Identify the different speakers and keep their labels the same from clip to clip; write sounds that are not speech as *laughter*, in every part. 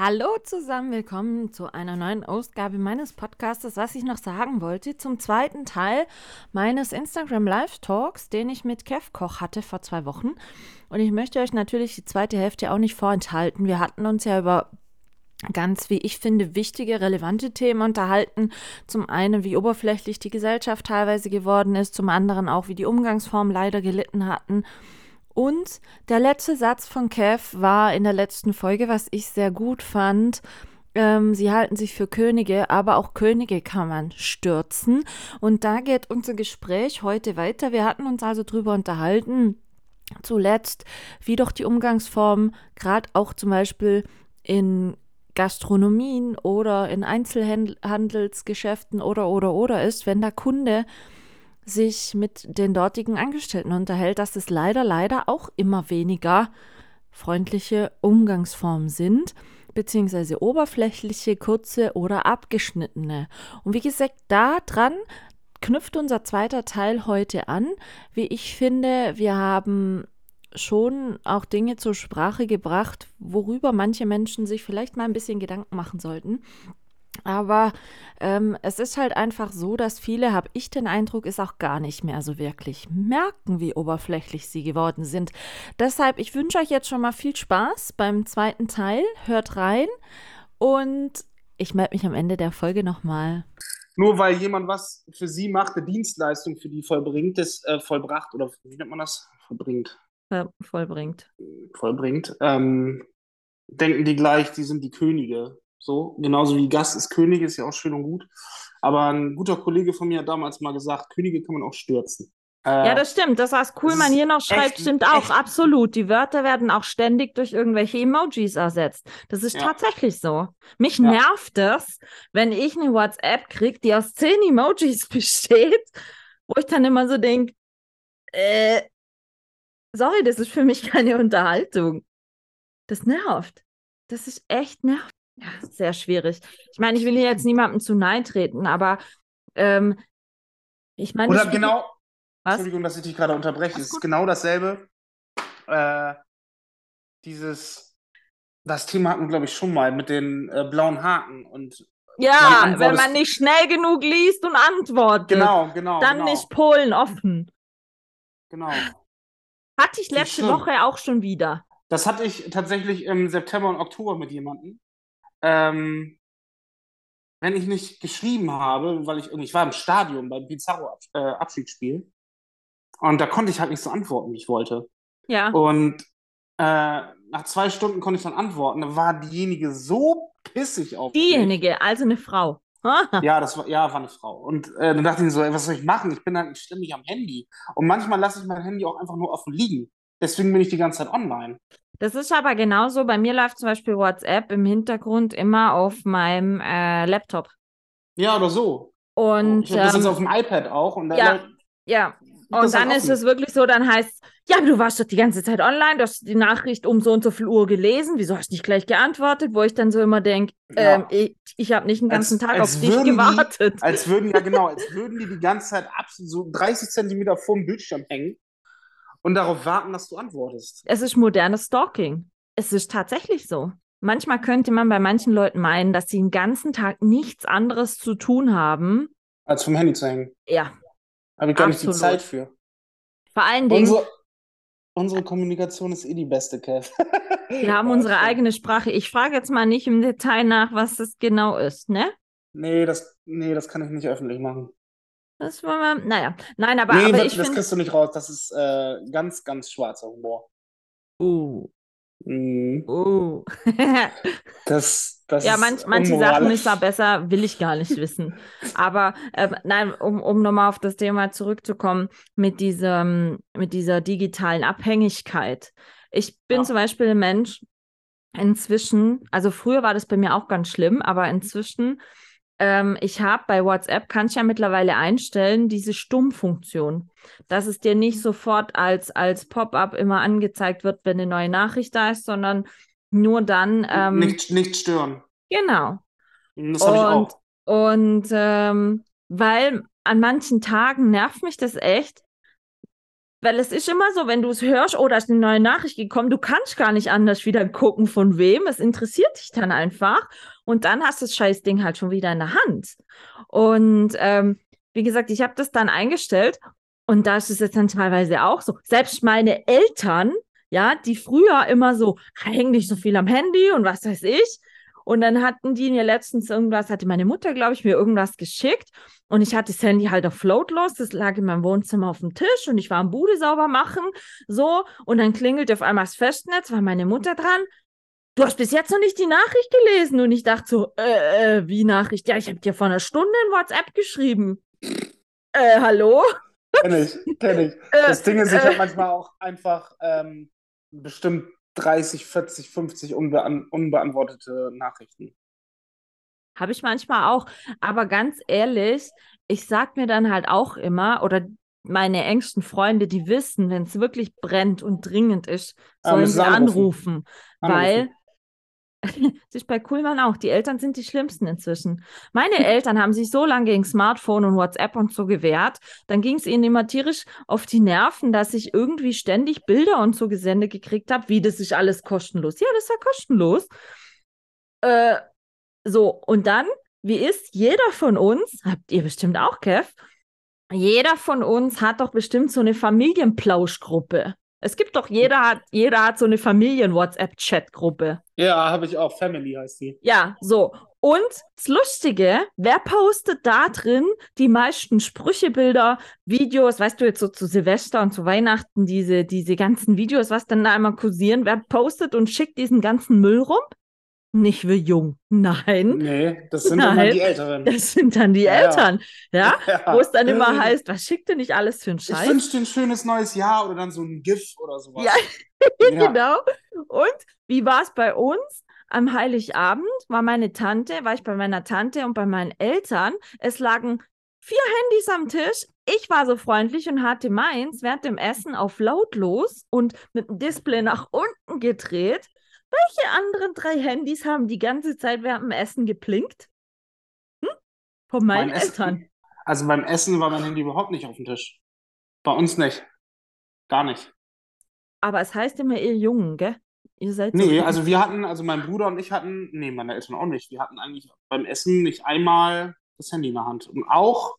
Speaker 1: Hallo zusammen, willkommen zu einer neuen Ausgabe meines Podcasts, was ich noch sagen wollte, zum zweiten Teil meines Instagram Live Talks, den ich mit Kev Koch hatte vor zwei Wochen. Und ich möchte euch natürlich die zweite Hälfte auch nicht vorenthalten. Wir hatten uns ja über ganz, wie ich finde, wichtige, relevante Themen unterhalten. Zum einen, wie oberflächlich die Gesellschaft teilweise geworden ist, zum anderen auch, wie die Umgangsformen leider gelitten hatten. Und der letzte Satz von Kev war in der letzten Folge, was ich sehr gut fand. Ähm, sie halten sich für Könige, aber auch Könige kann man stürzen. Und da geht unser Gespräch heute weiter. Wir hatten uns also darüber unterhalten, zuletzt, wie doch die Umgangsform gerade auch zum Beispiel in Gastronomien oder in Einzelhandelsgeschäften oder oder oder ist, wenn der Kunde sich mit den dortigen Angestellten unterhält, dass es leider, leider auch immer weniger freundliche Umgangsformen sind, beziehungsweise oberflächliche, kurze oder abgeschnittene. Und wie gesagt, daran knüpft unser zweiter Teil heute an. Wie ich finde, wir haben schon auch Dinge zur Sprache gebracht, worüber manche Menschen sich vielleicht mal ein bisschen Gedanken machen sollten. Aber ähm, es ist halt einfach so, dass viele, habe ich den Eindruck, es auch gar nicht mehr so wirklich merken, wie oberflächlich sie geworden sind. Deshalb, ich wünsche euch jetzt schon mal viel Spaß beim zweiten Teil. Hört rein und ich melde mich am Ende der Folge nochmal.
Speaker 2: Nur weil jemand was für sie macht, eine Dienstleistung für die vollbringt, ist äh, vollbracht oder wie nennt man das? Vollbringt.
Speaker 1: Ja, vollbringt.
Speaker 2: Vollbringt. Ähm, denken die gleich, die sind die Könige so, genauso wie Gast ist König, ist ja auch schön und gut. Aber ein guter Kollege von mir hat damals mal gesagt, Könige kann man auch stürzen.
Speaker 1: Äh, ja, das stimmt. Das, was Kuhlmann hier noch schreibt, echt, stimmt auch. Echt. Absolut. Die Wörter werden auch ständig durch irgendwelche Emojis ersetzt. Das ist ja. tatsächlich so. Mich ja. nervt es, wenn ich eine WhatsApp kriege, die aus zehn Emojis *laughs* besteht, wo ich dann immer so denke, äh, sorry, das ist für mich keine *laughs* Unterhaltung. Das nervt. Das ist echt nervt. Ja, sehr schwierig. Ich meine, ich will hier jetzt niemandem zu nahe treten, aber ähm, ich meine.
Speaker 2: Oder genau. Was? Entschuldigung, dass ich dich gerade unterbreche. Es ist genau dasselbe. Äh, dieses, das Thema hatten wir, glaube ich, schon mal mit den äh, blauen Haken und
Speaker 1: ja, wenn man nicht schnell genug liest und antwortet.
Speaker 2: Genau, genau.
Speaker 1: Dann
Speaker 2: genau.
Speaker 1: nicht Polen offen.
Speaker 2: Genau.
Speaker 1: Hatte ich letzte Woche auch schon wieder.
Speaker 2: Das hatte ich tatsächlich im September und Oktober mit jemandem ähm, wenn ich nicht geschrieben habe, weil ich irgendwie, ich war im Stadion beim Pizarro äh, Abschiedsspiel und da konnte ich halt nicht so antworten, wie ich wollte.
Speaker 1: Ja.
Speaker 2: Und äh, nach zwei Stunden konnte ich dann antworten. Da war diejenige so pissig auf
Speaker 1: Diejenige, mich. also eine Frau. *laughs*
Speaker 2: ja, das war, ja, war eine Frau. Und äh, dann dachte ich so, ey, was soll ich machen? Ich bin halt ständig am Handy. Und manchmal lasse ich mein Handy auch einfach nur offen liegen. Deswegen bin ich die ganze Zeit online.
Speaker 1: Das ist aber genauso. Bei mir läuft zum Beispiel WhatsApp im Hintergrund immer auf meinem äh, Laptop.
Speaker 2: Ja, oder so.
Speaker 1: Und
Speaker 2: ich habe das jetzt ähm, auf dem iPad auch. Und
Speaker 1: ja, ja. Und dann ist es wirklich so, dann heißt es, ja, du warst doch die ganze Zeit online, du hast die Nachricht um so und so viel Uhr gelesen, wieso hast du nicht gleich geantwortet? Wo ich dann so immer denke, ja. ähm, ich, ich habe nicht den ganzen als, Tag als auf dich gewartet.
Speaker 2: Die, als würden, ja genau, *laughs* als würden die die ganze Zeit absolut so 30 Zentimeter vorm Bildschirm hängen und darauf warten, dass du antwortest.
Speaker 1: Es ist modernes Stalking. Es ist tatsächlich so. Manchmal könnte man bei manchen Leuten meinen, dass sie den ganzen Tag nichts anderes zu tun haben.
Speaker 2: Als vom Handy zu hängen.
Speaker 1: Ja.
Speaker 2: Habe ich gar nicht die Zeit für.
Speaker 1: Vor allen Dingen.
Speaker 2: Unsere, unsere Kommunikation ist eh die beste, Kev.
Speaker 1: Wir *laughs* haben unsere eigene Sprache. Ich frage jetzt mal nicht im Detail nach, was das genau ist, ne?
Speaker 2: Nee, das, nee, das kann ich nicht öffentlich machen.
Speaker 1: Das war mal, naja. Nein, aber,
Speaker 2: nee,
Speaker 1: aber
Speaker 2: das,
Speaker 1: ich
Speaker 2: das kriegst du nicht raus. Das ist äh, ganz, ganz schwarzer Humor.
Speaker 1: Uh.
Speaker 2: Mhm.
Speaker 1: Uh. *laughs*
Speaker 2: das, das
Speaker 1: ja, manch, manche Sachen ist da besser, will ich gar nicht wissen. Aber äh, nein, um, um nochmal auf das Thema zurückzukommen, mit, diesem, mit dieser digitalen Abhängigkeit. Ich bin ja. zum Beispiel ein Mensch, inzwischen, also früher war das bei mir auch ganz schlimm, aber inzwischen ähm, ich habe bei WhatsApp, kann ich ja mittlerweile einstellen, diese Stummfunktion, dass es dir nicht sofort als, als Pop-up immer angezeigt wird, wenn eine neue Nachricht da ist, sondern nur dann. Ähm,
Speaker 2: nicht, nicht stören.
Speaker 1: Genau.
Speaker 2: Das habe ich auch.
Speaker 1: Und ähm, weil an manchen Tagen nervt mich das echt, weil es ist immer so, wenn du es hörst, oh, da ist eine neue Nachricht gekommen, du kannst gar nicht anders wieder gucken, von wem. Es interessiert dich dann einfach. Und dann hast du das scheiß Ding halt schon wieder in der Hand. Und ähm, wie gesagt, ich habe das dann eingestellt und da ist es jetzt dann teilweise auch so. Selbst meine Eltern, ja, die früher immer so, häng nicht so viel am Handy und was weiß ich, und dann hatten die mir letztens irgendwas, hatte meine Mutter, glaube ich, mir irgendwas geschickt. Und ich hatte das Handy halt auf Floatlos, das lag in meinem Wohnzimmer auf dem Tisch und ich war am Bude sauber machen, so. Und dann klingelte auf einmal das Festnetz, war meine Mutter dran. Du hast bis jetzt noch nicht die Nachricht gelesen. Und ich dachte so, äh, äh wie Nachricht? Ja, ich habe dir vor einer Stunde in WhatsApp geschrieben. Äh, hallo?
Speaker 2: Kenn ich, kenn ich. *laughs* Das Ding ist, ich äh, habe manchmal auch einfach ähm, bestimmt 30, 40, 50 unbeant unbeantwortete Nachrichten.
Speaker 1: Habe ich manchmal auch. Aber ganz ehrlich, ich sag mir dann halt auch immer, oder meine engsten Freunde, die wissen, wenn es wirklich brennt und dringend ist, sollen sie anrufen. anrufen. Weil *laughs* sich bei Kuhlmann auch. Die Eltern sind die schlimmsten inzwischen. Meine Eltern haben sich so lange gegen Smartphone und WhatsApp und so gewehrt. Dann ging es ihnen immer tierisch auf die Nerven, dass ich irgendwie ständig Bilder und so gesendet gekriegt habe, wie das ist alles kostenlos. Ja, das war kostenlos. Äh, so, und dann, wie ist jeder von uns, habt ihr bestimmt auch, Kev, jeder von uns hat doch bestimmt so eine Familienplauschgruppe. Es gibt doch, jeder hat, jeder hat so eine Familien-WhatsApp-Chat-Gruppe.
Speaker 2: Ja, habe ich auch. Family heißt die.
Speaker 1: Ja, so. Und das Lustige, wer postet da drin die meisten Sprüchebilder, Videos, weißt du, jetzt so zu Silvester und zu Weihnachten, diese, diese ganzen Videos, was dann da immer kursieren, wer postet und schickt diesen ganzen Müll rum? Nicht wir jung. Nein.
Speaker 2: Nee, das sind Nein. dann die Älteren.
Speaker 1: Das sind dann die ja. Eltern. Ja? *laughs* ja? Wo es dann immer heißt, was schickt ihr nicht alles für einen Scheiß?
Speaker 2: Ich wünsche dir ein schönes neues Jahr oder dann so ein GIF oder sowas.
Speaker 1: Ja, *laughs* ja. genau. Und wie war es bei uns? Am Heiligabend war meine Tante, war ich bei meiner Tante und bei meinen Eltern. Es lagen vier Handys am Tisch. Ich war so freundlich und hatte meins während dem Essen auf lautlos und mit dem Display nach unten gedreht. Welche anderen drei Handys haben die ganze Zeit während dem Essen geplinkt? Hm? Von meinen mein Eltern.
Speaker 2: Essen, also beim Essen war mein Handy überhaupt nicht auf dem Tisch. Bei uns nicht. Gar nicht.
Speaker 1: Aber es heißt immer, ihr Jungen, gell? Ihr seid
Speaker 2: so Nee, also wir hatten, also mein Bruder und ich hatten, nee, meine Eltern auch nicht. Wir hatten eigentlich beim Essen nicht einmal das Handy in der Hand. Und auch,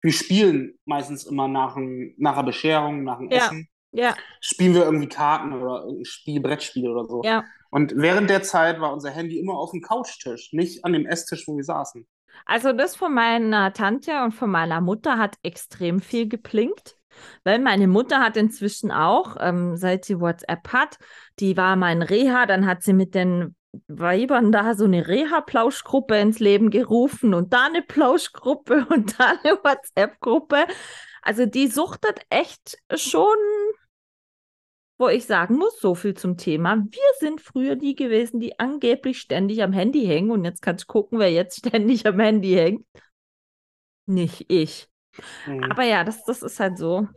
Speaker 2: wir spielen meistens immer nach, ein, nach einer Bescherung, nach dem
Speaker 1: ja.
Speaker 2: Essen.
Speaker 1: Ja.
Speaker 2: Spielen wir irgendwie Karten oder ein Spiel, Brettspiel oder so.
Speaker 1: Ja.
Speaker 2: Und während der Zeit war unser Handy immer auf dem Couchtisch, nicht an dem Esstisch, wo wir saßen.
Speaker 1: Also das von meiner Tante und von meiner Mutter hat extrem viel geplinkt. Weil meine Mutter hat inzwischen auch, ähm, seit sie WhatsApp hat, die war mal in Reha, dann hat sie mit den Weibern da so eine Reha-Plauschgruppe ins Leben gerufen und da eine Plauschgruppe *laughs* und da eine WhatsApp-Gruppe. Also die suchtet echt schon wo ich sagen muss, so viel zum Thema. Wir sind früher die gewesen, die angeblich ständig am Handy hängen. Und jetzt kannst du gucken, wer jetzt *laughs* ständig am Handy hängt. Nicht ich. Mhm. Aber ja, das, das ist halt so.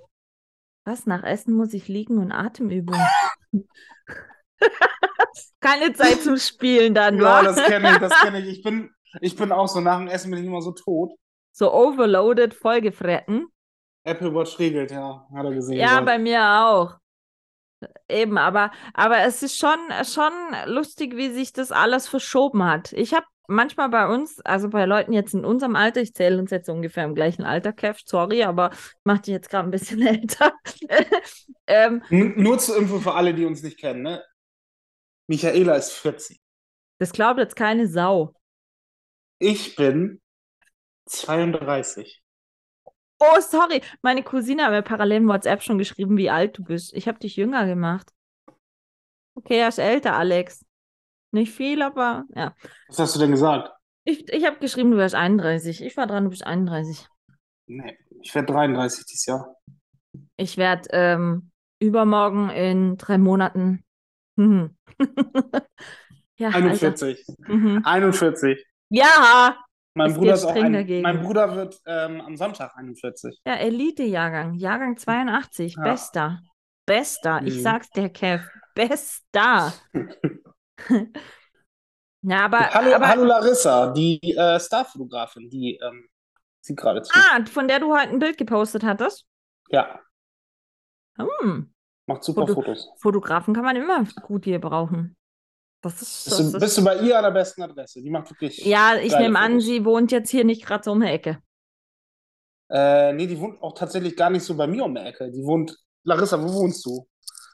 Speaker 1: Was? Nach Essen muss ich liegen und Atemübung. *laughs* Keine Zeit zum Spielen dann,
Speaker 2: Ja, das kenne ich, das kenne ich. *laughs* Ich bin, ich bin auch so, nach dem Essen bin ich immer so tot.
Speaker 1: So overloaded, vollgefretten.
Speaker 2: Apple Watch regelt, ja, hat er gesehen.
Speaker 1: Ja, bei mir auch. Eben, aber, aber es ist schon, schon lustig, wie sich das alles verschoben hat. Ich habe manchmal bei uns, also bei Leuten jetzt in unserem Alter, ich zähle uns jetzt ungefähr im gleichen Alter, Kev, sorry, aber ich mache dich jetzt gerade ein bisschen *laughs* älter.
Speaker 2: ähm, Nur zur Info für alle, die uns nicht kennen, ne? Michaela ist 40.
Speaker 1: Das glaubt jetzt keine Sau.
Speaker 2: Ich bin 32.
Speaker 1: Oh, sorry. Meine Cousine hat mir parallel in WhatsApp schon geschrieben, wie alt du bist. Ich habe dich jünger gemacht. Okay, er ist älter, Alex. Nicht viel, aber ja.
Speaker 2: Was hast du denn gesagt?
Speaker 1: Ich, ich habe geschrieben, du wärst 31. Ich war dran, du bist 31.
Speaker 2: Nee, ich werde 33 dieses Jahr.
Speaker 1: Ich werde ähm, übermorgen in drei Monaten. Mhm. *laughs*
Speaker 2: ja, 41. Mhm. 41.
Speaker 1: Ja,
Speaker 2: Mein
Speaker 1: Es
Speaker 2: Bruder ist auch ein,
Speaker 1: dagegen.
Speaker 2: mein Bruder wird ähm, am Sonntag 41.
Speaker 1: Ja, Elite-Jahrgang, Jahrgang 82,
Speaker 2: Ja.
Speaker 1: bester. Bester, ich
Speaker 2: Mhm.
Speaker 1: sag's dir, Kev, bester. *laughs* ja, aber,
Speaker 2: Hallo,
Speaker 1: aber
Speaker 2: hallo Larissa, die äh, Starfotografin, die ähm, sieht gerade zu.
Speaker 1: ah, von der du heute ein Bild gepostet hattest.
Speaker 2: Ja,
Speaker 1: Hm,
Speaker 2: macht super
Speaker 1: Foto-
Speaker 2: Fotos.
Speaker 1: Fotografen kann man immer gut hier brauchen. Das ist,
Speaker 2: Bist
Speaker 1: das
Speaker 2: du,
Speaker 1: ist
Speaker 2: bist du bei ihr an der besten Adresse? Die macht wirklich.
Speaker 1: ja, ich nehme an,
Speaker 2: Fotos.
Speaker 1: sie wohnt jetzt hier nicht gerade so um die Ecke.
Speaker 2: Äh, nee, die wohnt auch tatsächlich gar nicht so bei mir um die Ecke. Die wohnt. Larissa, wo wohnst du?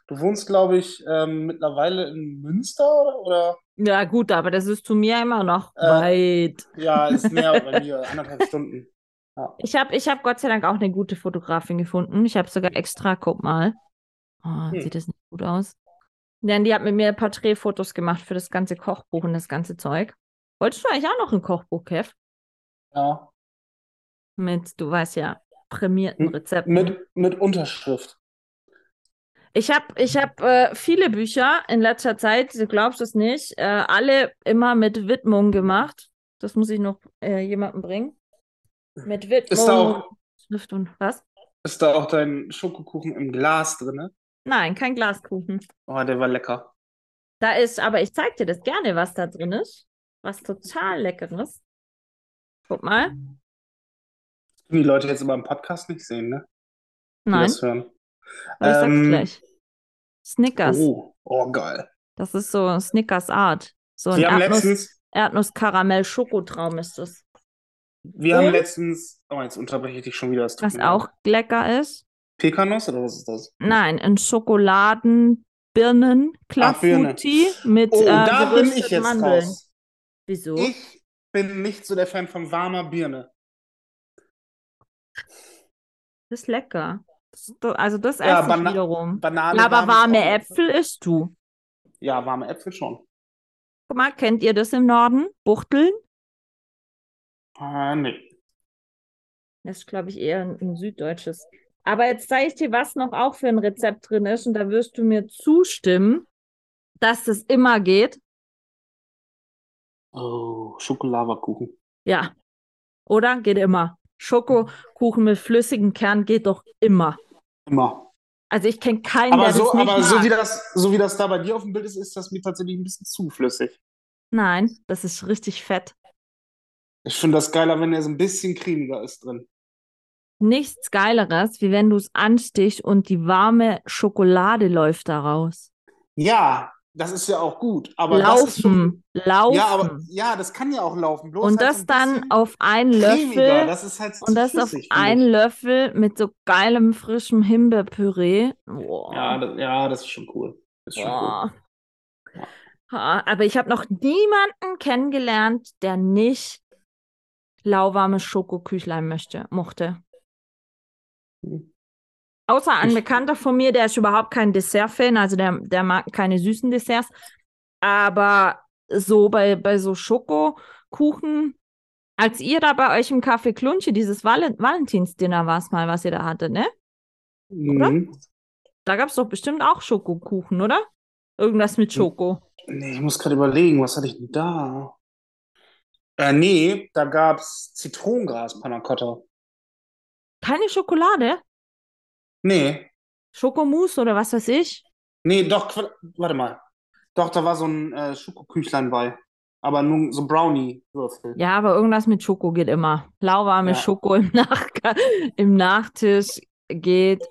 Speaker 2: Du wohnst, glaube ich, ähm, mittlerweile in Münster oder?
Speaker 1: Ja, gut, aber das ist zu mir immer noch
Speaker 2: Äh,
Speaker 1: weit.
Speaker 2: Ja, ist *laughs* näher bei mir, anderthalb Stunden. Ja.
Speaker 1: Ich habe ich hab Gott sei Dank auch eine gute Fotografin gefunden. Ich habe sogar extra, guck mal. Oh,
Speaker 2: Hm.
Speaker 1: Sieht das nicht gut aus? Denn die hat mit mir Porträtfotos gemacht für das ganze Kochbuch und das ganze Zeug. Wolltest du eigentlich auch noch ein Kochbuch, Kev?
Speaker 2: ja.
Speaker 1: Mit, du weißt ja, prämierten Rezepten.
Speaker 2: Mit, mit Unterschrift.
Speaker 1: Ich habe ich hab, äh, viele Bücher in letzter Zeit, du glaubst es nicht, äh, alle immer mit Widmung gemacht. Das muss ich noch äh, jemandem bringen. Mit Widmung,
Speaker 2: Ist da auch,
Speaker 1: Schrift und was?
Speaker 2: ist da auch dein Schokokuchen im Glas drin?
Speaker 1: Nein, kein Glaskuchen.
Speaker 2: Oh, der war lecker.
Speaker 1: Da ist, aber ich zeig dir das gerne, was da drin ist. Was total leckeres. Guck mal.
Speaker 2: Können die Leute jetzt aber im Podcast nicht sehen, ne? Die
Speaker 1: Nein,
Speaker 2: das hören.
Speaker 1: aber ich sag's
Speaker 2: Ähm,
Speaker 1: gleich. Snickers.
Speaker 2: Oh, oh, geil.
Speaker 1: Das ist so Snickers Art. So ein
Speaker 2: Wir haben
Speaker 1: Erdnuss,
Speaker 2: letztens,
Speaker 1: Erdnuss-Karamell-Schokotraum ist das.
Speaker 2: wir haben
Speaker 1: Und?
Speaker 2: letztens, oh, jetzt unterbreche ich dich schon wieder. das
Speaker 1: Was auch lecker ist.
Speaker 2: Pekanuss oder was ist das?
Speaker 1: Nein, ein Schokoladen-Birnen
Speaker 2: Birne.
Speaker 1: Clafouti mit
Speaker 2: Oh,
Speaker 1: äh,
Speaker 2: da bin ich jetzt
Speaker 1: Mandeln.
Speaker 2: raus.
Speaker 1: Wieso?
Speaker 2: Ich bin nicht so der Fan von warmer Birne.
Speaker 1: Das ist lecker. Das also das
Speaker 2: Ja,
Speaker 1: esse ich
Speaker 2: Bana-
Speaker 1: wiederum.
Speaker 2: Banane
Speaker 1: Ja, aber warme
Speaker 2: lecker.
Speaker 1: Äpfel isst du.
Speaker 2: Ja, warme Äpfel schon.
Speaker 1: Guck mal, kennt ihr das im Norden? Buchteln?
Speaker 2: Äh, nee.
Speaker 1: Das ist, glaube ich, eher ein, ein süddeutsches. Aber jetzt zeige ich dir, was noch auch für ein Rezept drin ist. Und da wirst du mir zustimmen, dass das immer geht.
Speaker 2: Oh, Schokolavakuchen.
Speaker 1: Ja. Oder? Geht immer. Schokokuchen mit flüssigem Kern geht doch immer.
Speaker 2: Immer.
Speaker 1: Also ich kenne keinen,
Speaker 2: Aber
Speaker 1: der
Speaker 2: so,
Speaker 1: das nicht
Speaker 2: aber so
Speaker 1: mag.
Speaker 2: wie das, so wie das da bei dir auf dem Bild ist, ist das mir tatsächlich ein bisschen zu flüssig.
Speaker 1: Nein, das ist richtig fett.
Speaker 2: Ich finde das geiler, wenn er so ein bisschen cremiger ist drin.
Speaker 1: Nichts Geileres, wie wenn du es anstichst und die warme Schokolade läuft daraus.
Speaker 2: Ja, das ist ja auch gut. Aber ist schon.
Speaker 1: Laufen, laufen.
Speaker 2: Ja, aber ja, das kann ja auch laufen. Bloß
Speaker 1: und
Speaker 2: halt
Speaker 1: das dann auf einen. Löffel
Speaker 2: Das ist halt
Speaker 1: und das auf
Speaker 2: flüssig, finde
Speaker 1: einen. Löffel mit so geilem frischem Himbeerpüree. Boah.
Speaker 2: Ja, das, ja, das ist schon cool. Das ist schon cool. Ja.
Speaker 1: Aber ich habe noch niemanden kennengelernt, der nicht lauwarmes Schokoküchlein möchte, mochte. Außer ein
Speaker 2: Ich-
Speaker 1: Bekannter von mir, der ist überhaupt kein Dessert-Fan, also der, der mag keine süßen Desserts. Aber so bei, bei so Schokokuchen, als ihr da bei euch im Café Klunche dieses Val Valentinsdinner war es mal, was ihr da hattet, ne?
Speaker 2: Mhm.
Speaker 1: Da gab es doch bestimmt auch Schokokuchen, oder? Irgendwas mit Schoko.
Speaker 2: Nee, ich muss gerade überlegen, was hatte ich denn da? Äh, nee, da gab's Zitronengras Panna Cotta.
Speaker 1: Keine Schokolade?
Speaker 2: Nee,
Speaker 1: Schokomousse oder was weiß ich?
Speaker 2: nee, doch, warte mal. Doch, da war so ein äh, Schokoküchlein bei. Aber nur so Brownie-Würfel.
Speaker 1: Ja, aber irgendwas mit Schoko geht immer. Lauwarme
Speaker 2: Ja.
Speaker 1: Schoko im, Nach im Nachtisch geht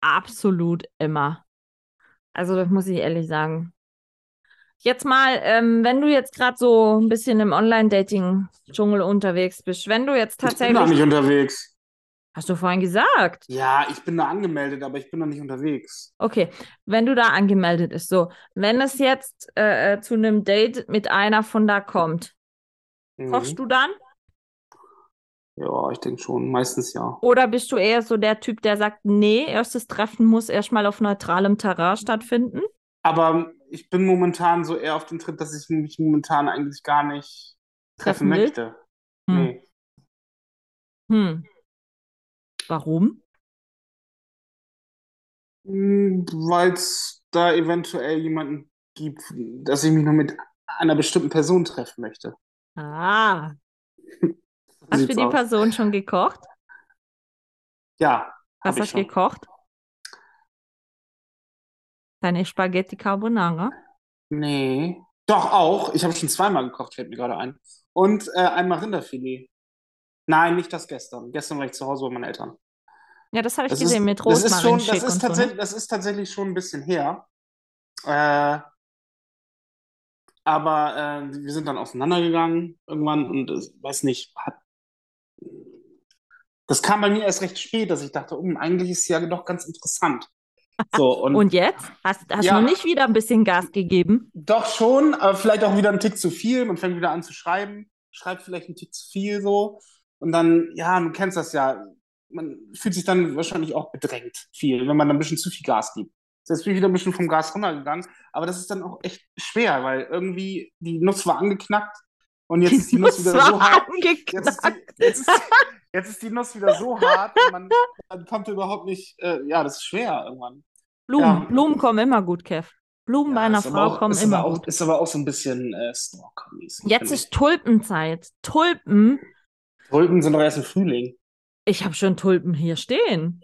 Speaker 1: absolut immer. Also, das muss ich ehrlich sagen. Jetzt mal, ähm, wenn du jetzt gerade so ein bisschen im Online-Dating-Dschungel unterwegs bist, wenn du jetzt
Speaker 2: Ich bin
Speaker 1: tatsächlich.
Speaker 2: nicht unterwegs.
Speaker 1: Hast du vorhin gesagt?
Speaker 2: Ja, ich bin da angemeldet, aber ich bin da nicht unterwegs.
Speaker 1: Okay, wenn du da angemeldet bist, so, wenn es jetzt äh, äh, zu einem Date mit einer von da kommt,
Speaker 2: Mhm.
Speaker 1: kochst du dann?
Speaker 2: Ja, ich denke schon. Meistens ja.
Speaker 1: Oder bist du eher so der Typ, der sagt, nee, erstes Treffen muss erstmal auf neutralem Terrain stattfinden?
Speaker 2: Aber ich bin momentan so eher auf dem Trip, dass ich mich momentan eigentlich gar nicht treffen
Speaker 1: Treffen
Speaker 2: möchte.
Speaker 1: Hm.
Speaker 2: Nee.
Speaker 1: Hm. Warum?
Speaker 2: Weil es da eventuell jemanden gibt, dass ich mich nur mit einer bestimmten Person treffen möchte.
Speaker 1: Ah, Hast du für die
Speaker 2: aus.
Speaker 1: Person schon gekocht?
Speaker 2: Ja,
Speaker 1: Was hast du gekocht? Deine Spaghetti Carbonara?
Speaker 2: Nee. Doch, auch. Ich habe schon zweimal gekocht, fällt mir gerade ein. Und äh, einmal Rinderfilet. Nein, nicht das gestern. Gestern war ich zu Hause bei meinen Eltern.
Speaker 1: Ja, das habe ich
Speaker 2: Das
Speaker 1: gesehen
Speaker 2: ist,
Speaker 1: mit
Speaker 2: das ist schon,
Speaker 1: Rosmarin
Speaker 2: das ist
Speaker 1: und so,
Speaker 2: tatsächlich,
Speaker 1: ne?
Speaker 2: das ist tatsächlich schon ein bisschen her. Äh, aber äh, wir sind dann auseinandergegangen irgendwann und weiß nicht, hat, das kam bei mir erst recht spät, dass ich dachte, um, eigentlich ist es ja doch ganz interessant. *laughs* So, und,
Speaker 1: Und jetzt? Hast, hast
Speaker 2: Ja.
Speaker 1: du nicht wieder ein bisschen Gas gegeben?
Speaker 2: doch schon, aber vielleicht auch wieder ein Tick zu viel. Man fängt wieder an zu schreiben, schreibt vielleicht einen Tick zu viel so. Und dann, ja, du kennst das ja, man fühlt sich dann wahrscheinlich auch bedrängt viel, wenn man dann ein bisschen zu viel Gas gibt. Jetzt bin ich wieder ein bisschen vom Gas runtergegangen, aber das ist dann auch echt schwer, weil irgendwie die Nuss war angeknackt und jetzt ist die Nuss wieder
Speaker 1: Das
Speaker 2: so hart. Jetzt ist, die, jetzt, ist die, jetzt ist die Nuss wieder so hart und man, man kommt überhaupt nicht, äh, ja, das ist schwer irgendwann.
Speaker 1: Blumen,
Speaker 2: Ja.
Speaker 1: Blumen kommen immer gut, Kev. Blumen bei
Speaker 2: Ja,
Speaker 1: einer
Speaker 2: ist aber
Speaker 1: Frau
Speaker 2: auch,
Speaker 1: kommen immer
Speaker 2: auch,
Speaker 1: gut.
Speaker 2: Ist aber auch so ein bisschen äh, Stalker-mäßig.
Speaker 1: Jetzt ist Tulpenzeit. Tulpen.
Speaker 2: Tulpen sind doch erst im Frühling.
Speaker 1: Ich habe schon Tulpen hier stehen.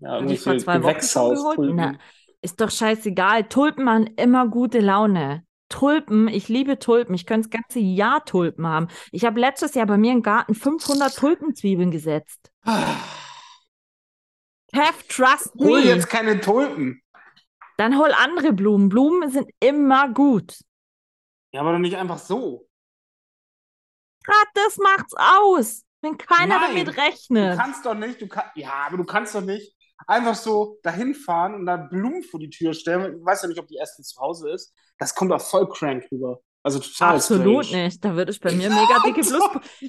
Speaker 2: Ja,
Speaker 1: ich vor zwei Wochen. Na, ist doch scheißegal. Tulpen machen immer gute Laune. Tulpen, ich liebe Tulpen. Ich könnte das ganze Jahr Tulpen haben. Ich habe letztes Jahr bei mir im Garten 500 Tulpenzwiebeln gesetzt. Kev, trust
Speaker 2: Hol
Speaker 1: me.
Speaker 2: jetzt keine Tulpen.
Speaker 1: Dann hol andere Blumen. Blumen sind immer gut.
Speaker 2: Ja, aber doch nicht einfach so.
Speaker 1: Gerade das macht's aus, wenn keiner
Speaker 2: Nein,
Speaker 1: damit
Speaker 2: Du
Speaker 1: rechnet.
Speaker 2: kannst doch nicht, du kann, ja, aber du kannst doch nicht einfach so dahin fahren und da Blumen vor die Tür stellen. Ich weiß ja nicht, ob die erste zu Hause ist. Das kommt doch voll crank rüber. Also total
Speaker 1: Absolut
Speaker 2: strange.
Speaker 1: nicht. Da würde ich bei mir mega dicke Plus.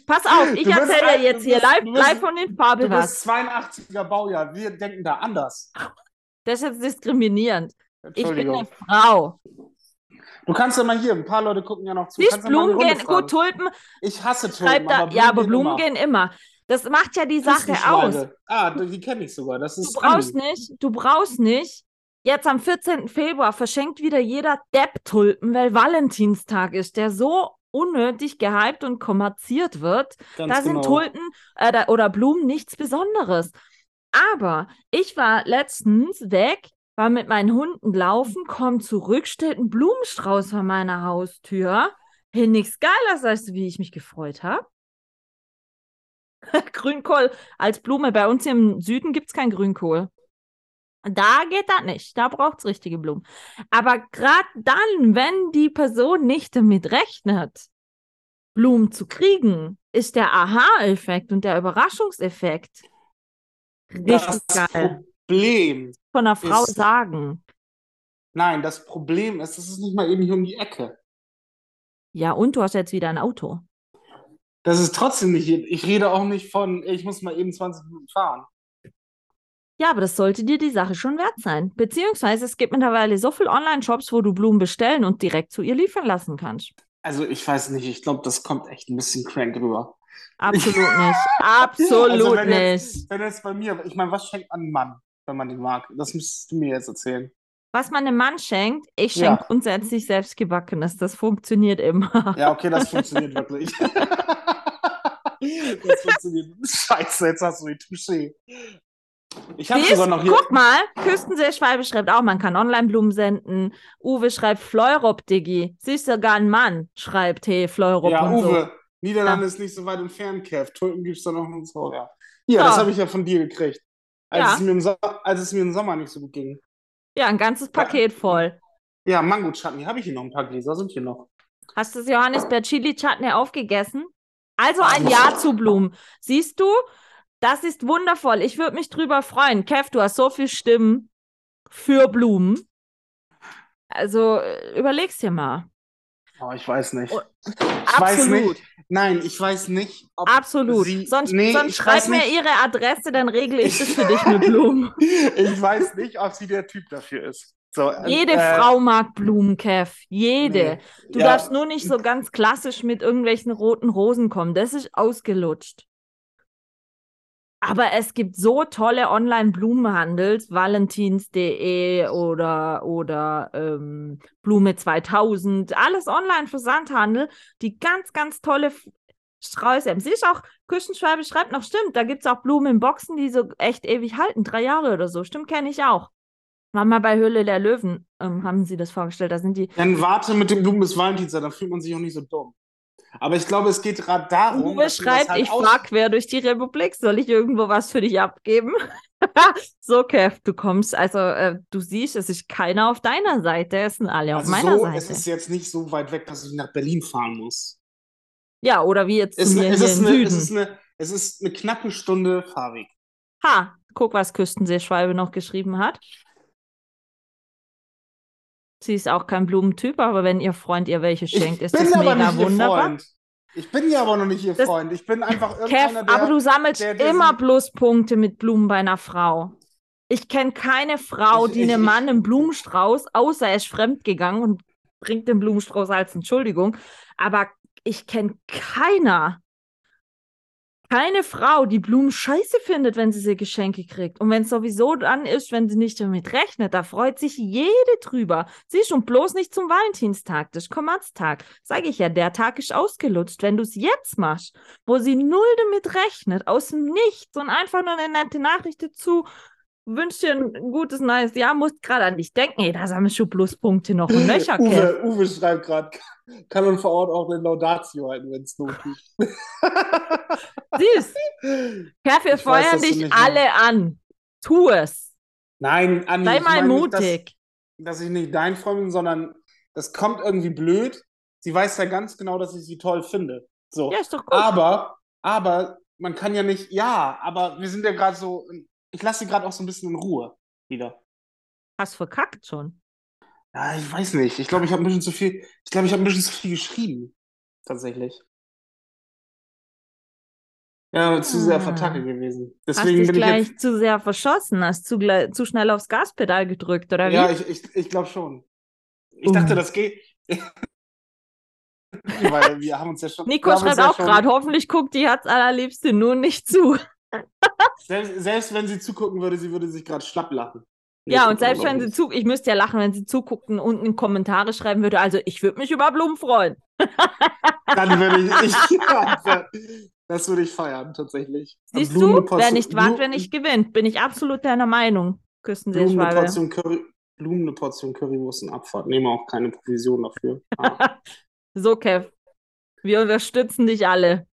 Speaker 1: Pass auf, ich
Speaker 2: Du
Speaker 1: erzähle dir jetzt
Speaker 2: du
Speaker 1: hier
Speaker 2: bist-
Speaker 1: live,
Speaker 2: du bist-
Speaker 1: live von den
Speaker 2: Du
Speaker 1: Fabel was.
Speaker 2: bist 82er Baujahr. Wir denken da anders.
Speaker 1: Das ist jetzt diskriminierend. Ich bin eine Frau.
Speaker 2: Du kannst ja mal hier, ein paar Leute gucken ja noch zu. Eine
Speaker 1: Blumen gehen, gut, Tulpen,
Speaker 2: Ich hasse Tulpen,
Speaker 1: da,
Speaker 2: aber
Speaker 1: ja, aber Blumen gehen immer. Das macht ja die Sache aus.
Speaker 2: Ah, die kenne ich sogar. Das
Speaker 1: Du
Speaker 2: ist
Speaker 1: brauchst
Speaker 2: Anni.
Speaker 1: nicht, du brauchst nicht. Jetzt am 14. Februar verschenkt wieder jeder Depp Tulpen, weil Valentinstag ist, der so unnötig gehypt und kommerziert wird.
Speaker 2: Ganz
Speaker 1: da sind
Speaker 2: genau.
Speaker 1: Tulpen äh, oder Blumen nichts Besonderes. Aber ich war letztens weg, war mit meinen Hunden laufen, komm zurück, stellt ein Blumenstrauß vor meiner Haustür. Hey, nichts weißt du, wie ich mich gefreut habe? *laughs* Grünkohl als Blume. Bei uns hier im Süden gibt es kein Grünkohl. Da geht das nicht. Da braucht es richtige Blumen. Aber gerade dann, wenn die Person nicht damit rechnet, Blumen zu kriegen, ist der Aha-Effekt und der Überraschungseffekt richtig
Speaker 2: Das
Speaker 1: geil.
Speaker 2: Problem,
Speaker 1: Von einer Frau
Speaker 2: ist-
Speaker 1: sagen.
Speaker 2: nein, das Problem ist, es ist nicht mal eben hier um die Ecke.
Speaker 1: Ja, und du hast jetzt wieder ein Auto.
Speaker 2: Das ist trotzdem nicht, ich rede auch nicht von, ich muss mal eben 20 Minuten fahren.
Speaker 1: Ja, aber das sollte dir die Sache schon wert sein. Beziehungsweise es gibt mittlerweile so viele Online-Shops, wo du Blumen bestellen und direkt zu ihr liefern lassen kannst.
Speaker 2: Also ich weiß nicht, ich glaube, das kommt echt ein bisschen crank rüber.
Speaker 1: Absolut *laughs* nicht. Absolut
Speaker 2: Also wenn
Speaker 1: nicht.
Speaker 2: jetzt, wenn jetzt bei mir, ich meine, was schenkt man einem Mann, wenn man den mag? Das müsstest du mir jetzt erzählen.
Speaker 1: Was man einem Mann schenkt, ich
Speaker 2: Ja.
Speaker 1: schenke grundsätzlich selbstgebackenes. Das funktioniert immer.
Speaker 2: Ja, okay, das funktioniert wirklich. *laughs* das funktioniert. Scheiße, jetzt hast du die Touché. Ich habe sogar noch hier.
Speaker 1: guck mal, Küstenseeschwalbe schreibt auch, man kann Online-Blumen senden. Uwe schreibt Fleurop, Diggi. Siehst sogar ein Mann schreibt, hey, Fleurop
Speaker 2: Ja,
Speaker 1: und so.
Speaker 2: Uwe, Niederlande
Speaker 1: Ja.
Speaker 2: ist nicht so weit entfernt, Kev. Tulpen gibt es da noch und so, ja.
Speaker 1: Ja.
Speaker 2: das habe ich ja von dir gekriegt. Als,
Speaker 1: Ja.
Speaker 2: es mir im so als es mir im Sommer nicht so gut ging.
Speaker 1: Ja, ein ganzes Paket voll.
Speaker 2: Ja, Mango-Chutney habe ich hier noch ein paar Gläser, sind hier noch.
Speaker 1: Hast du das Johannisbeer Chili Chutney aufgegessen? Also ein Ja zu Blumen. Siehst du, das ist wundervoll. Ich würde mich drüber freuen. Kev, du hast so viel Stimmen für Blumen. Also äh, überleg's dir mal.
Speaker 2: Oh, ich weiß nicht.
Speaker 1: Oh,
Speaker 2: Ich weiß nicht. Nein, ich weiß nicht,
Speaker 1: absolut.
Speaker 2: sie.
Speaker 1: sonst
Speaker 2: nee,
Speaker 1: sonst schreib mir
Speaker 2: nicht.
Speaker 1: ihre Adresse, dann regle ich das für *laughs* dich mit Blumen.
Speaker 2: ich weiß nicht, ob sie der Typ dafür ist. So, äh,
Speaker 1: Jede
Speaker 2: äh,
Speaker 1: Frau mag Blumen, Kev. Jede.
Speaker 2: nee.
Speaker 1: Du
Speaker 2: Ja,
Speaker 1: darfst nur nicht so *laughs* ganz klassisch mit irgendwelchen roten Rosen kommen. Das ist ausgelutscht. Aber es gibt so tolle Online-Blumenhandels, valentins.de oder, oder ähm, Blume 2000, alles Online-Versandhandel, die ganz, ganz tolle Strauße. Sie ist auch, Küstenschwalbe schreibt noch, stimmt, da gibt es auch Blumen in Boxen, die so echt ewig halten, drei Jahre oder so. Stimmt, kenne ich auch. War mal bei Höhle der Löwen, ähm, haben sie das vorgestellt. Da sind die.
Speaker 2: Dann warte mit den Blumen bis Valentinstag, dann fühlt man sich auch nicht so dumm. Aber ich glaube, es geht gerade darum.
Speaker 1: Uwe schreibt,
Speaker 2: halt
Speaker 1: ich fahr quer durch die Republik. Soll ich irgendwo was für dich abgeben? *laughs* so, Kev, du kommst, also äh, du siehst, es ist keiner auf deiner Seite, es sind alle auf
Speaker 2: Also
Speaker 1: meiner
Speaker 2: so,
Speaker 1: Seite.
Speaker 2: es ist jetzt nicht so weit weg, dass ich nach Berlin fahren muss.
Speaker 1: ja, oder wie jetzt
Speaker 2: Es,
Speaker 1: mir
Speaker 2: es,
Speaker 1: hier
Speaker 2: ist
Speaker 1: im
Speaker 2: eine,
Speaker 1: Süden.
Speaker 2: es, ist eine, es ist eine knappe Stunde Fahrweg.
Speaker 1: Ha, guck, was Küstenseeschwalbe noch geschrieben hat. Sie ist auch kein Blumentyp, aber wenn ihr Freund ihr welche schenkt, ist das mega wunderbar.
Speaker 2: Ich bin ja aber noch nicht ihr
Speaker 1: Das-
Speaker 2: Freund. Ich bin einfach
Speaker 1: Kev,
Speaker 2: irgendeiner, der...
Speaker 1: aber du sammelst
Speaker 2: der
Speaker 1: immer Pluspunkte mit Blumen bei einer Frau. Ich kenne keine Frau,
Speaker 2: Ich-
Speaker 1: die
Speaker 2: ich-
Speaker 1: einem
Speaker 2: ich-
Speaker 1: Mann einen Blumenstrauß, außer er ist fremdgegangen und bringt den Blumenstrauß als Entschuldigung. Aber ich kenne keiner, keine Frau, die Blumen scheiße findet, wenn sie sie Geschenke kriegt. Und wenn es sowieso dann ist, wenn sie nicht damit rechnet, da freut sich jede drüber. Siehst du, und bloß nicht zum Valentinstag, das ist Kommerztag. Sage ich ja, der Tag ist ausgelutscht. Wenn du es jetzt machst, wo sie null damit rechnet, aus dem Nichts und einfach nur eine nette Nachricht dazu, wünscht dir ein gutes neues Jahr, musst gerade an dich denken, ey, da sammelst du Pluspunkte noch und nöcher, Kev. *laughs*
Speaker 2: Uwe, Uwe schreibt gerade, *laughs* kann man vor Ort auch eine Laudatio halten, wenn es not tut. *laughs*
Speaker 1: Süß. Kev, wir
Speaker 2: Ich weiß,
Speaker 1: feuern
Speaker 2: du
Speaker 1: dich alle an. Tu es.
Speaker 2: Nein, Anni,
Speaker 1: Sei mal
Speaker 2: nicht, dass,
Speaker 1: mutig.
Speaker 2: dass ich nicht dein Freund bin, sondern das kommt irgendwie blöd. Sie weiß ja ganz genau, dass ich sie toll finde. So.
Speaker 1: Ja, ist doch gut.
Speaker 2: Aber, aber man kann ja nicht, ja, aber wir sind ja gerade so, ich lasse sie gerade auch so ein bisschen in Ruhe wieder.
Speaker 1: Hast verkackt schon.
Speaker 2: Ja, ich weiß nicht. Ich glaube, ich habe ein bisschen zu viel, ich glaube, ich habe ein bisschen zu viel geschrieben. Tatsächlich. Ja, zu sehr
Speaker 1: Ah.
Speaker 2: Vertacke gewesen.
Speaker 1: Hast
Speaker 2: Deswegen
Speaker 1: dich
Speaker 2: bin ich
Speaker 1: gleich
Speaker 2: jetzt.
Speaker 1: zu sehr verschossen, hast zu, zu schnell aufs Gaspedal gedrückt, oder wie?
Speaker 2: Ja, ich, ich, ich glaube schon. Ich
Speaker 1: Uh.
Speaker 2: dachte, das geht. *laughs* Weil wir haben uns ja schon.
Speaker 1: Nico schreibt
Speaker 2: ja
Speaker 1: auch gerade, hoffentlich guckt die Herz allerliebste nur nicht zu.
Speaker 2: Selbst, selbst wenn sie zugucken würde, sie würde sich gerade schlapp lachen.
Speaker 1: Ja, und selbst wenn sie zu, ich müsste ja lachen, wenn sie zuguckt und unten in Kommentare schreiben würde, also ich würde mich über Blumen freuen. *laughs*
Speaker 2: Dann würde ich. ich *laughs* das würde ich feiern, tatsächlich.
Speaker 1: Siehst du, wer nicht wagt, wer nicht gewinnt. Bin ich absolut deiner Meinung,
Speaker 2: Blumen eine. Portion, Curry, Blumen eine Portion Currywurst und Abfahrt. Nehmen auch keine Provision dafür. *laughs* Ah.
Speaker 1: So, Kev, wir unterstützen dich alle.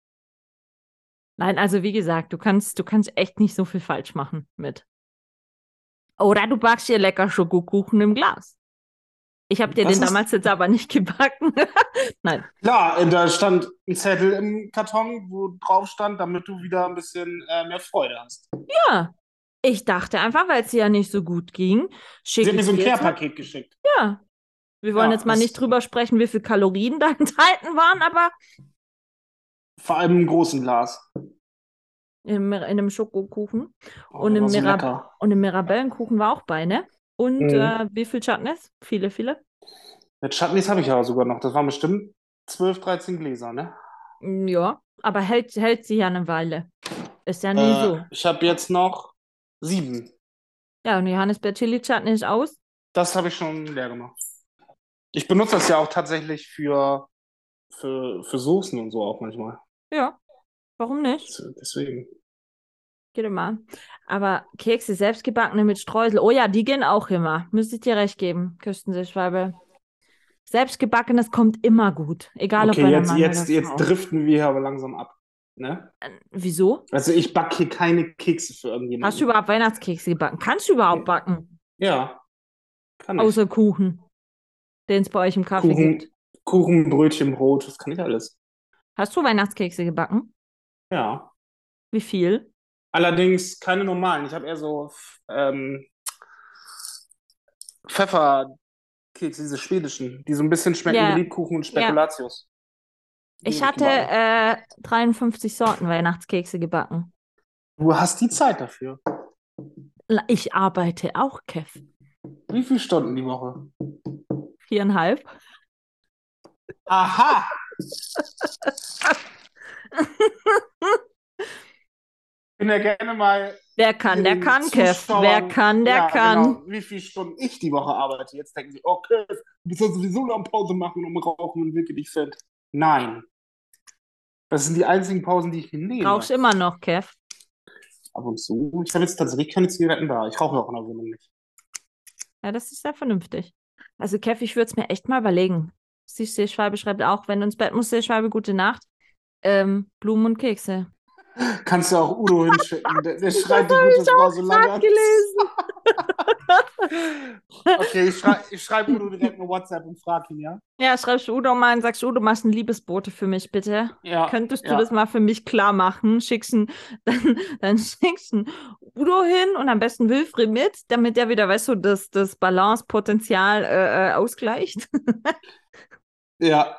Speaker 1: Nein, also wie gesagt, du kannst, du kannst echt nicht so viel falsch machen mit. Oder du backst dir lecker Schokokuchen im Glas. Ich habe dir
Speaker 2: Was
Speaker 1: den
Speaker 2: ist-
Speaker 1: damals jetzt aber nicht *laughs* gebacken. Nein.
Speaker 2: Klar, äh, da stand ein Zettel im Karton, wo drauf stand, damit du wieder ein bisschen äh, mehr Freude hast.
Speaker 1: Ja. Ich dachte einfach, weil es dir ja nicht so gut ging,
Speaker 2: Sie hat mir so ein Care-Paket geschickt.
Speaker 1: Ja. Wir wollen
Speaker 2: Ja,
Speaker 1: jetzt mal nicht drüber sprechen, wie viel Kalorien da *laughs* enthalten waren, aber
Speaker 2: Vor allem im großen Glas.
Speaker 1: in, in einem Schokokuchen.
Speaker 2: Oh,
Speaker 1: Und im
Speaker 2: so
Speaker 1: Mirab-. Und im Mirabellenkuchen war auch bei, ne? Und
Speaker 2: Mhm.
Speaker 1: äh, wie viel Chutneys? Viele, viele?
Speaker 2: Mit Chutneys habe ich ja sogar noch. Das waren bestimmt 12, 13 Gläser, ne?
Speaker 1: Mm, Ja, aber hält, hält sie ja eine Weile. Ist ja nie
Speaker 2: Äh,
Speaker 1: so.
Speaker 2: Ich habe jetzt noch sieben.
Speaker 1: Ja, und Johannisbeer Chili Chutney ist aus.
Speaker 2: Das habe ich schon leer gemacht. Ich benutze das ja auch tatsächlich für, für, für Soßen und so auch manchmal.
Speaker 1: Ja, warum nicht?
Speaker 2: Deswegen.
Speaker 1: Geht immer. Aber Kekse, selbstgebackene mit Streusel, oh ja, die gehen auch immer. Müsste ich dir recht geben, Küstenseeschwalbe. Selbstgebackenes kommt immer gut. Egal ob
Speaker 2: Okay,
Speaker 1: bei der
Speaker 2: jetzt,
Speaker 1: Mann
Speaker 2: jetzt, jetzt driften wir hier aber langsam ab. Ne?
Speaker 1: Äh, Wieso?
Speaker 2: Also ich backe hier keine Kekse für irgendjemanden.
Speaker 1: Hast du überhaupt Weihnachtskekse gebacken? Kannst du überhaupt backen?
Speaker 2: Ja. Kann ich.
Speaker 1: Außer Kuchen, den es bei euch im Kaffee
Speaker 2: Kuchen,
Speaker 1: gibt.
Speaker 2: Kuchen, Brötchen, Brot, das kann ich alles.
Speaker 1: Hast du Weihnachtskekse gebacken?
Speaker 2: Ja.
Speaker 1: Wie viel?
Speaker 2: Allerdings keine normalen. Ich habe eher so ähm, Pfefferkekse, diese schwedischen, die so ein bisschen schmecken
Speaker 1: Ja.
Speaker 2: wie Lebkuchen und Spekulatius. Die
Speaker 1: Ich hatte äh, 53 Sorten Weihnachtskekse gebacken.
Speaker 2: Du hast die Zeit dafür.
Speaker 1: Ich arbeite auch, Kev.
Speaker 2: Wie viele Stunden die Woche?
Speaker 1: Viereinhalb.
Speaker 2: Aha! Bin ja gerne mal
Speaker 1: Wer kann, der kann, Kev. Wer kann, der
Speaker 2: ja,
Speaker 1: kann.
Speaker 2: Genau, wie viele Stunden ich die Woche arbeite. Jetzt denken sie, okay, du bist ja sowieso noch Pause machen und rauchen und wirke dich fit. Nein. Das sind die einzigen Pausen, die ich mir nehme.
Speaker 1: Rauchst immer noch, Kev?
Speaker 2: Ab und zu. Ich habe jetzt tatsächlich keine Zigaretten da. Ich rauche auch in der Wohnung nicht.
Speaker 1: Ja, das ist sehr vernünftig. Also, Kev, ich würde es mir echt mal überlegen. Die Seeschwalbe schreibt auch, wenn du ins Bett musst, Seeschwalbe, gute Nacht. Ähm, Blumen und Kekse.
Speaker 2: Kannst du auch Udo *laughs* hinschicken. Der, der schreibt die gute Frau so lange. an.
Speaker 1: gelesen. *laughs*
Speaker 2: Okay, ich, schrei ich schreibe Udo direkt eine WhatsApp und frage ihn, ja?
Speaker 1: Ja, schreibst du Udo mal und sagst, Udo, machst ein Liebesbote für mich, bitte.
Speaker 2: Ja.
Speaker 1: Könntest du
Speaker 2: ja.
Speaker 1: das mal für mich klar machen? Schickst ein, *laughs* dann, dann schickst ein Udo hin und am besten Wilfried mit, damit der wieder, weißt du, das, das Balancepotenzial äh, äh, ausgleicht.
Speaker 2: Ja.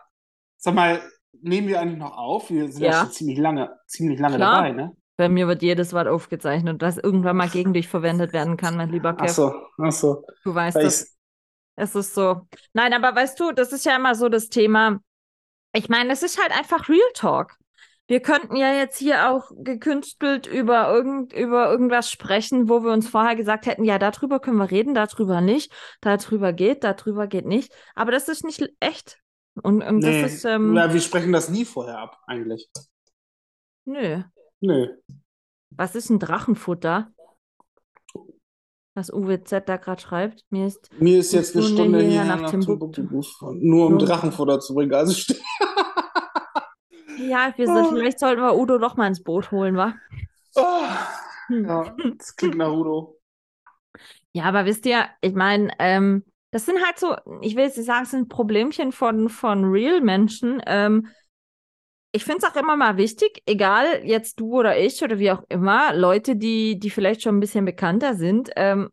Speaker 2: Sag mal, nehmen wir eigentlich noch auf? Wir sind ja,
Speaker 1: Ja.
Speaker 2: schon ziemlich lange, ziemlich lange
Speaker 1: Klar.
Speaker 2: dabei, ne?
Speaker 1: Bei mir wird jedes Wort aufgezeichnet, das irgendwann mal gegen dich verwendet werden kann, mein lieber
Speaker 2: Ach
Speaker 1: Kev.
Speaker 2: so, ach so.
Speaker 1: Du weißt
Speaker 2: Weil ich,
Speaker 1: Es ist so. Nein, aber weißt du, das ist ja immer so das Thema. Ich meine, es ist halt einfach Real Talk. Wir könnten ja jetzt hier auch gekünstelt über, irgend, über irgendwas sprechen, wo wir uns vorher gesagt hätten, ja, darüber können wir reden, darüber nicht, darüber geht, darüber geht nicht. Aber das ist nicht echt. Und, und
Speaker 2: nee,
Speaker 1: das ist, ähm,
Speaker 2: na, wir sprechen das nie vorher ab, eigentlich.
Speaker 1: nö.
Speaker 2: Nö.
Speaker 1: Was ist ein Drachenfutter? Was Uwe Z da gerade schreibt. Mir ist
Speaker 2: Mir ist jetzt eine
Speaker 1: Stunde hierher nach
Speaker 2: nach
Speaker 1: Timbuktu.
Speaker 2: Timbuktu nur um
Speaker 1: Nur-
Speaker 2: Drachenfutter zu bringen. Also
Speaker 1: Ja, wir sind,
Speaker 2: Oh.
Speaker 1: vielleicht sollten wir Udo doch mal ins Boot holen, wa?
Speaker 2: Oh, ja, das klingt nach Udo.
Speaker 1: Ja, aber wisst ihr, ich meine, ähm, das sind halt so, ich will jetzt nicht sagen, es sind Problemchen von, von Real-Menschen. Ähm, ich finde es auch immer mal wichtig, egal jetzt du oder ich oder wie auch immer, Leute, die, die vielleicht schon ein bisschen bekannter sind, ähm,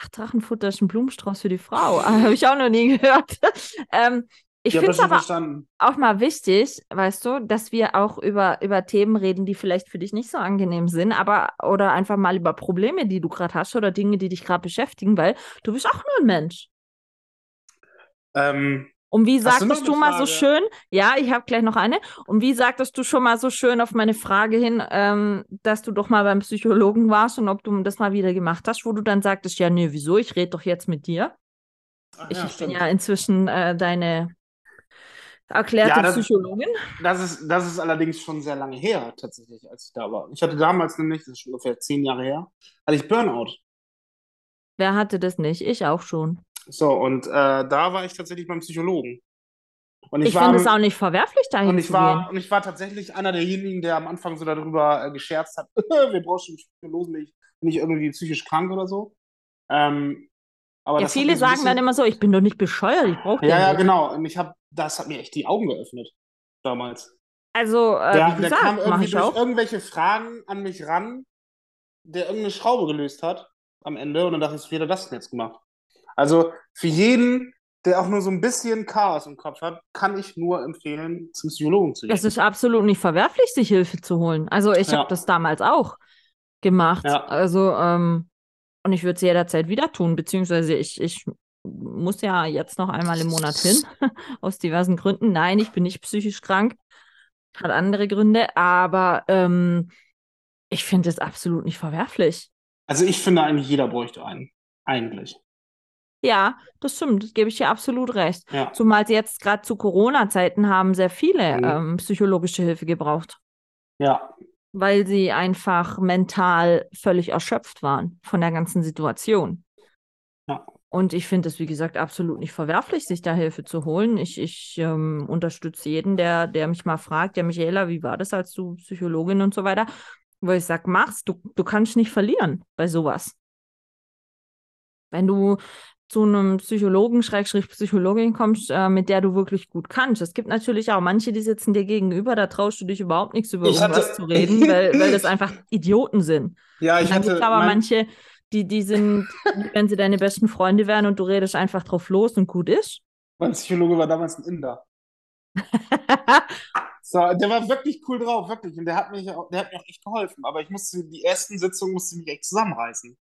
Speaker 1: ach, Drachenfutter ist ein Blumenstrauß für die Frau. *laughs* Habe ich auch noch nie gehört. *laughs* ähm, ich
Speaker 2: Ich
Speaker 1: finde es aber
Speaker 2: verstanden.
Speaker 1: auch mal wichtig, weißt du, dass wir auch über, über Themen reden, die vielleicht für dich nicht so angenehm sind, aber oder einfach mal über Probleme, die du gerade hast oder Dinge, die dich gerade beschäftigen, weil du bist auch nur ein Mensch.
Speaker 2: Ähm,
Speaker 1: Und wie
Speaker 2: du
Speaker 1: sagtest
Speaker 2: eine
Speaker 1: du mal so schön, ja, ich habe gleich noch eine, und wie sagtest du schon mal so schön auf meine Frage hin, ähm, dass du doch mal beim Psychologen warst und ob du das mal wieder gemacht hast, wo du dann sagtest, ja, nee, wieso, ich rede doch jetzt mit dir.
Speaker 2: ach
Speaker 1: Ich
Speaker 2: ja,
Speaker 1: bin
Speaker 2: stimmt.
Speaker 1: ja inzwischen äh, deine erklärte
Speaker 2: Ja, das-
Speaker 1: Psychologin.
Speaker 2: Das ist, das ist allerdings schon sehr lange her, tatsächlich, als ich da war. Ich hatte damals nämlich, das ist schon ungefähr zehn Jahre her, hatte ich Burnout.
Speaker 1: Wer hatte das nicht? Ich auch schon.
Speaker 2: So, und äh, da war ich tatsächlich beim Psychologen. Und ich,
Speaker 1: Ich,
Speaker 2: am-
Speaker 1: es auch nicht verwerflich, dahin
Speaker 2: und ich war,
Speaker 1: gehen.
Speaker 2: und ich war tatsächlich einer derjenigen, der am Anfang so darüber äh, gescherzt hat, *laughs* wir brauchen einen Psychologen, ich, bin ich irgendwie psychisch krank oder so. Ähm, aber
Speaker 1: Ja, viele sagen dann
Speaker 2: bisschen-
Speaker 1: immer so, ich bin doch nicht bescheuert, ich brauche
Speaker 2: Ja, ja,
Speaker 1: nicht.
Speaker 2: genau. Und ich habe, das hat mir echt die Augen geöffnet damals.
Speaker 1: Also, äh,
Speaker 2: Der,
Speaker 1: wie
Speaker 2: der kam
Speaker 1: gesagt,
Speaker 2: irgendwie durch
Speaker 1: auch.
Speaker 2: irgendwelche Fragen an mich ran, der irgendeine Schraube gelöst hat am Ende. Und dann dachte ich, wie hat er das denn jetzt gemacht? Also für jeden, der auch nur so ein bisschen Chaos im Kopf hat, kann ich nur empfehlen, zum Psychologen zu gehen.
Speaker 1: Es ist absolut nicht verwerflich, sich Hilfe zu holen. Also, ich
Speaker 2: Ja.
Speaker 1: habe das damals auch gemacht.
Speaker 2: Ja.
Speaker 1: Also, ähm, und ich würde es jederzeit wieder tun, beziehungsweise ich, ich muss ja jetzt noch einmal im Monat hin, *laughs* aus diversen Gründen. Nein, ich bin nicht psychisch krank, hat andere Gründe, aber ähm, ich finde es absolut nicht verwerflich.
Speaker 2: Also ich finde eigentlich, jeder bräuchte einen. Eigentlich.
Speaker 1: Ja, das stimmt, das gebe ich dir absolut recht.
Speaker 2: Ja.
Speaker 1: Zumal sie jetzt gerade zu Corona-Zeiten haben sehr viele
Speaker 2: Mhm.
Speaker 1: ähm, psychologische Hilfe gebraucht,
Speaker 2: Ja.
Speaker 1: weil sie einfach mental völlig erschöpft waren von der ganzen Situation.
Speaker 2: Ja.
Speaker 1: Und ich finde es, wie gesagt, absolut nicht verwerflich, sich da Hilfe zu holen. Ich, ich ähm, unterstütze jeden, der, der mich mal fragt, ja, Michaela, wie war das als du Psychologin und so weiter? Wo ich sage, mach's, du, du kannst nicht verlieren bei sowas. Wenn du zu einem Psychologen, Schrägstrich Psychologin kommst, äh, mit der du wirklich gut kannst. Es gibt natürlich auch manche, die sitzen dir gegenüber, da traust du dich überhaupt nichts über
Speaker 2: Ich
Speaker 1: irgendwas
Speaker 2: hatte-
Speaker 1: zu reden, weil, weil das *laughs* einfach Idioten sind.
Speaker 2: Ja,
Speaker 1: Und
Speaker 2: ich
Speaker 1: dann gibt
Speaker 2: hatte
Speaker 1: aber
Speaker 2: mein-
Speaker 1: manche, die, die sind, wenn sie deine besten Freunde wären und du redest einfach drauf los und gut ist.
Speaker 2: mein Psychologe war damals ein Inder. *laughs* So, der war wirklich cool drauf, wirklich. Und der hat mich der hat mir auch echt geholfen. Aber ich musste, die ersten Sitzungen musste ich mich echt zusammenreißen.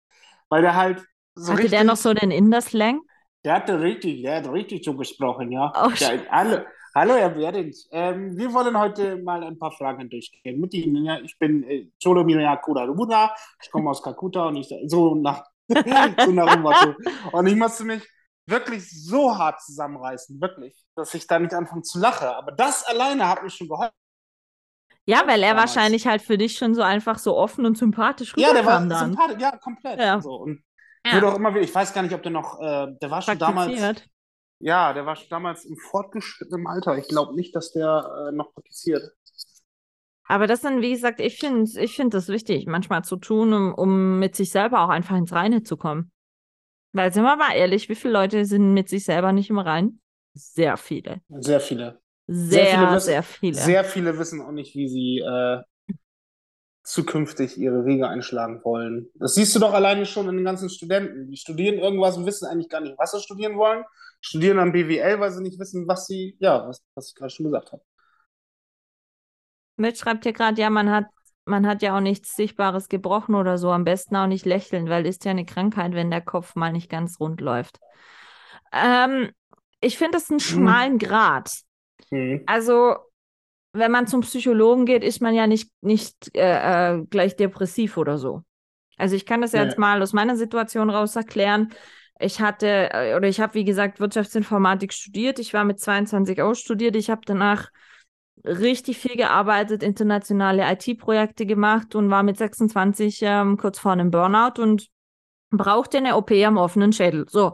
Speaker 2: Weil der halt so
Speaker 1: Hatte
Speaker 2: richtig,
Speaker 1: der noch so den Inder-Slang?
Speaker 2: der hatte richtig, der hat richtig so gesprochen, ja.
Speaker 1: Oh,
Speaker 2: Der, hallo, hallo, Herr Behrens. Ähm, wir wollen heute mal ein paar Fragen durchgehen mit Ihnen. Ja, ich bin äh, Cholo Miria Kudarubuna, ich komme aus Kalkutta und ich so nach, *laughs* so nach. Und ich musste mich wirklich so hart zusammenreißen, wirklich, dass ich da nicht anfange zu lachen. Aber das alleine hat mir schon geholfen.
Speaker 1: Ja, weil er damals. wahrscheinlich halt für dich schon so einfach so offen und sympathisch
Speaker 2: rüberkam Ja, der war dann. sympathisch, ja, komplett. Ja. So. Und ja. wurde auch immer wieder, ich weiß gar nicht, ob der noch, äh, der war schon damals. Ja, der war schon damals im fortgeschrittenen Alter. Ich glaube nicht, dass der äh, noch praktiziert.
Speaker 1: Aber das dann, wie gesagt, ich finde ich find das wichtig, manchmal zu tun, um, um mit sich selber auch einfach ins Reine zu kommen. Weil, sind wir mal ehrlich, wie viele Leute sind mit sich selber nicht im Rein? Sehr viele.
Speaker 2: Sehr viele.
Speaker 1: Sehr, sehr viele. Wissen, sehr viele,
Speaker 2: sehr viele wissen auch nicht, wie sie äh, zukünftig ihre Wege einschlagen wollen. Das siehst du doch alleine schon in den ganzen Studenten. Die studieren irgendwas und wissen eigentlich gar nicht, was sie studieren wollen. Studieren am BWL, weil sie nicht wissen, was sie, ja, was, was ich gerade schon gesagt habe.
Speaker 1: Mitch schreibt hier gerade, ja, man hat, man hat ja auch nichts Sichtbares gebrochen oder so. Am besten auch nicht lächeln, weil ist ja eine Krankheit, wenn der Kopf mal nicht ganz rund läuft. Ähm, ich finde das einen hm. schmalen Grad. Mhm. Also, wenn man zum Psychologen geht, ist man ja nicht, nicht äh, äh, gleich depressiv oder so. Also ich kann das ja. jetzt mal aus meiner Situation raus erklären. Ich hatte, äh, oder ich habe, wie gesagt, Wirtschaftsinformatik studiert. Ich war mit 22 ausstudiert. Ich habe danach richtig viel gearbeitet, internationale IT-Projekte gemacht und war mit 26 ähm, kurz vor einem Burnout und brauchte eine OP am offenen Schädel. So.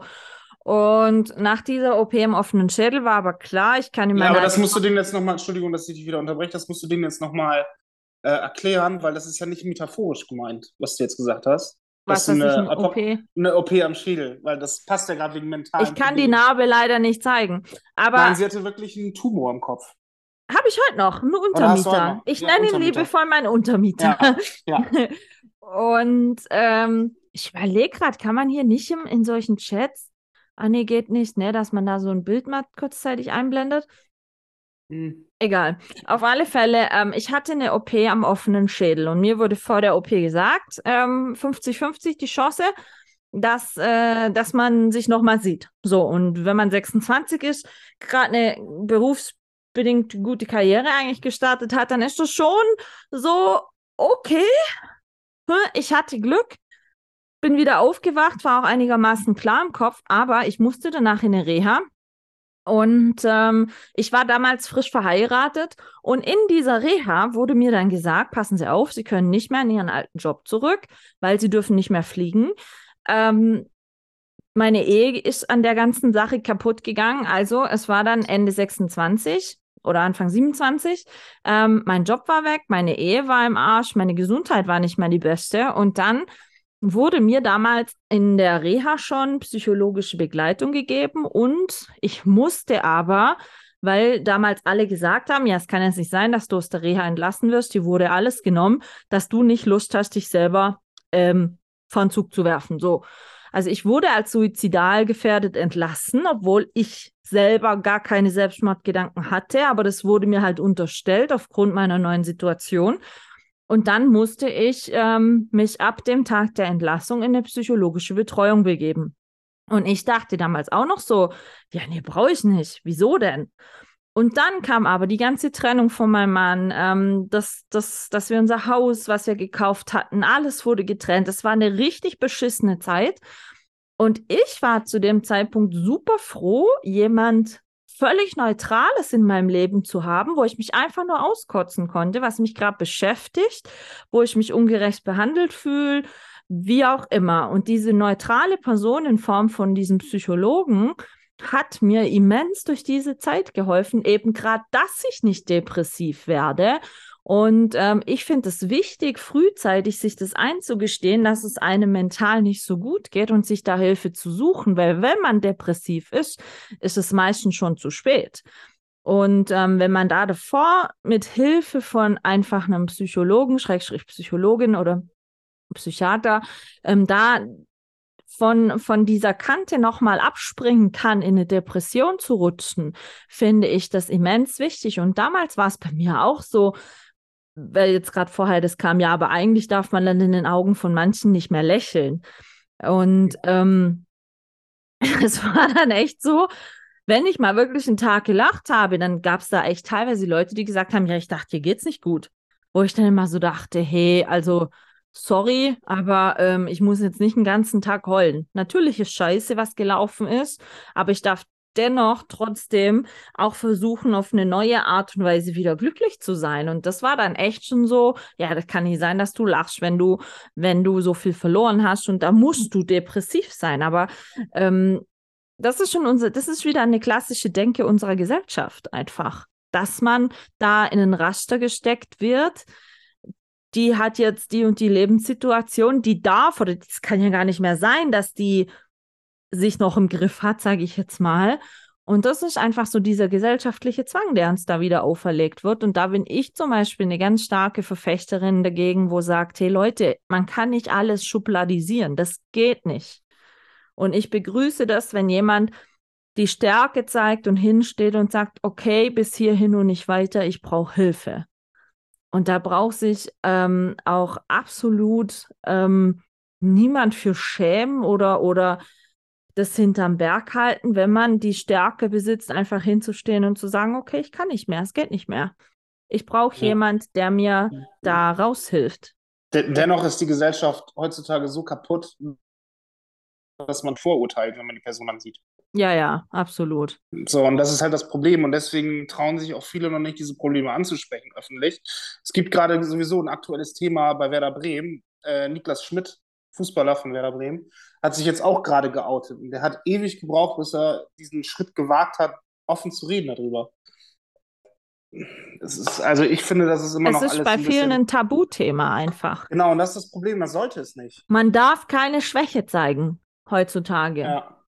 Speaker 1: Und nach dieser OP am offenen Schädel war aber klar, ich kann
Speaker 2: meiner. Ja, aber das musst du denen jetzt nochmal, Entschuldigung, dass ich dich wieder unterbreche, das musst du denen jetzt nochmal äh, erklären, weil das ist ja nicht metaphorisch gemeint, was du jetzt gesagt hast.
Speaker 1: Was ist eine,
Speaker 2: OP? Eine OP am Schädel, weil das passt ja gerade wegen mental.
Speaker 1: Ich kann die Narbe leider nicht zeigen. Aber
Speaker 2: Nein, sie hatte wirklich einen Tumor im Kopf.
Speaker 1: Habe ich heute noch, einen Untermieter. Ich ja, nenne ihn liebevoll meinen Untermieter. Ja, ja. *laughs* Und ähm, ich überlege gerade, kann man hier nicht im, in solchen Chats, ah nee, geht nicht, ne, dass man da so ein Bild mal kurzzeitig einblendet. Hm. Egal. Auf alle Fälle, ähm, ich hatte eine OP am offenen Schädel und mir wurde vor der OP gesagt, 50-50 ähm, die Chance, dass, äh, dass man sich nochmal sieht. So, und wenn man 26 ist, gerade eine Berufs- bedingt gute Karriere eigentlich gestartet hat, dann ist das schon so, okay, ich hatte Glück, bin wieder aufgewacht, war auch einigermaßen klar im Kopf, aber ich musste danach in eine Reha. Und ähm, ich war damals frisch verheiratet und in dieser Reha wurde mir dann gesagt, passen Sie auf, Sie können nicht mehr in Ihren alten Job zurück, weil Sie dürfen nicht mehr fliegen. Ähm, meine Ehe ist an der ganzen Sache kaputt gegangen. Also es war dann Ende 26 oder Anfang 27. Ähm, mein Job war weg, meine Ehe war im Arsch, meine Gesundheit war nicht mehr die beste. Und dann wurde mir damals in der Reha schon psychologische Begleitung gegeben und ich musste aber, weil damals alle gesagt haben, ja, es kann jetzt nicht sein, dass du aus der Reha entlassen wirst, die wurde alles genommen, dass du nicht Lust hast, dich selber ähm, von Zug zu werfen. So. Also ich wurde als suizidal gefährdet entlassen, obwohl ich selber gar keine Selbstmordgedanken hatte, aber das wurde mir halt unterstellt aufgrund meiner neuen Situation. Und dann musste ich ähm, mich ab dem Tag der Entlassung in eine psychologische Betreuung begeben. Und ich dachte damals auch noch so, ja, nee, brauche ich nicht. Wieso denn? Und dann kam aber die ganze Trennung von meinem Mann, ähm, dass, dass, dass wir unser Haus, was wir gekauft hatten, alles wurde getrennt. Es war eine richtig beschissene Zeit. Und ich war zu dem Zeitpunkt super froh, jemand völlig Neutrales in meinem Leben zu haben, wo ich mich einfach nur auskotzen konnte, was mich gerade beschäftigt, wo ich mich ungerecht behandelt fühle, wie auch immer. Und diese neutrale Person in Form von diesem Psychologen hat mir immens durch diese Zeit geholfen, eben gerade, dass ich nicht depressiv werde und ähm, ich finde es wichtig, frühzeitig sich das einzugestehen, dass es einem mental nicht so gut geht und sich da Hilfe zu suchen, weil wenn man depressiv ist, ist es meistens schon zu spät. Und ähm, wenn man da davor mit Hilfe von einfach einem Psychologen, Schrägstrich Psychologin oder Psychiater, ähm, da von, von dieser Kante nochmal abspringen kann, in eine Depression zu rutschen, finde ich das immens wichtig. Und damals war es bei mir auch so, weil jetzt gerade vorher das kam, ja, aber eigentlich darf man dann in den Augen von manchen nicht mehr lächeln. Und ähm, *laughs* es war dann echt so, wenn ich mal wirklich einen Tag gelacht habe, dann gab es da echt teilweise Leute, die gesagt haben, ja, ich dachte, dir geht's nicht gut. Wo ich dann immer so dachte, hey, also sorry, aber ähm, ich muss jetzt nicht einen ganzen Tag heulen. Natürlich ist scheiße, was gelaufen ist, aber ich darf dennoch trotzdem auch versuchen, auf eine neue Art und Weise wieder glücklich zu sein. Und das war dann echt schon so, ja, das kann nicht sein, dass du lachst, wenn du, wenn du so viel verloren hast und da musst du depressiv sein. Aber ähm, das ist schon unser, das ist wieder eine klassische Denke unserer Gesellschaft einfach, dass man da in ein Raster gesteckt wird, die hat jetzt die und die Lebenssituation, die darf, oder das kann ja gar nicht mehr sein, dass die sich noch im Griff hat, sage ich jetzt mal. Und das ist einfach so dieser gesellschaftliche Zwang, der uns da wieder auferlegt wird. Und da bin ich zum Beispiel eine ganz starke Verfechterin dagegen, wo sagt, hey Leute, man kann nicht alles schubladisieren. Das geht nicht. Und ich begrüße das, wenn jemand die Stärke zeigt und hinsteht und sagt, okay, bis hierhin und nicht weiter, ich brauche Hilfe. Und da braucht sich ähm, auch absolut ähm, niemand für schämen oder, oder das hinterm Berg halten, wenn man die Stärke besitzt, einfach hinzustehen und zu sagen, okay, ich kann nicht mehr, es geht nicht mehr. Ich brauche ja. jemand, der mir da raushilft.
Speaker 2: dennoch ist die Gesellschaft heutzutage so kaputt, dass man vorurteilt, wenn man die Person dann sieht.
Speaker 1: Ja, ja, absolut.
Speaker 2: So, und das ist halt das Problem. Und deswegen trauen sich auch viele noch nicht, diese Probleme anzusprechen öffentlich. Es gibt gerade sowieso ein aktuelles Thema bei Werder Bremen. Äh, Niklas Schmidt, Fußballer von Werder Bremen, hat sich jetzt auch gerade geoutet. Und der hat ewig gebraucht, bis er diesen Schritt gewagt hat, offen zu reden darüber. Ist, also ich finde, das ist immer
Speaker 1: es
Speaker 2: noch
Speaker 1: ist
Speaker 2: alles
Speaker 1: bei
Speaker 2: ein
Speaker 1: vielen ein Tabuthema einfach.
Speaker 2: Genau, und das ist das Problem, man sollte es nicht.
Speaker 1: Man darf keine Schwäche zeigen heutzutage.
Speaker 2: Ja.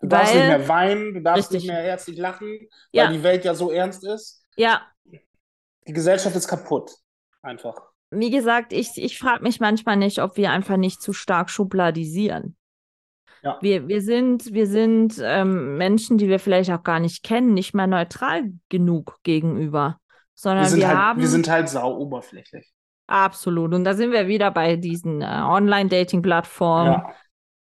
Speaker 2: Du darfst
Speaker 1: Weil-
Speaker 2: nicht mehr weinen, du darfst
Speaker 1: Richtig.
Speaker 2: nicht mehr herzlich lachen, weil
Speaker 1: Ja.
Speaker 2: die Welt ja so ernst ist.
Speaker 1: Ja,
Speaker 2: Die Gesellschaft ist kaputt. Einfach.
Speaker 1: Wie gesagt, ich, ich frage mich manchmal nicht, ob wir einfach nicht zu stark schubladisieren.
Speaker 2: Ja.
Speaker 1: Wir, wir sind, wir sind ähm, Menschen, die wir vielleicht auch gar nicht kennen, nicht mehr neutral genug gegenüber, sondern
Speaker 2: Wir sind,
Speaker 1: wir
Speaker 2: halt,
Speaker 1: haben
Speaker 2: wir sind halt sau oberflächlich.
Speaker 1: absolut. Und da sind wir wieder bei diesen äh, Online-Dating-Plattformen,
Speaker 2: Ja.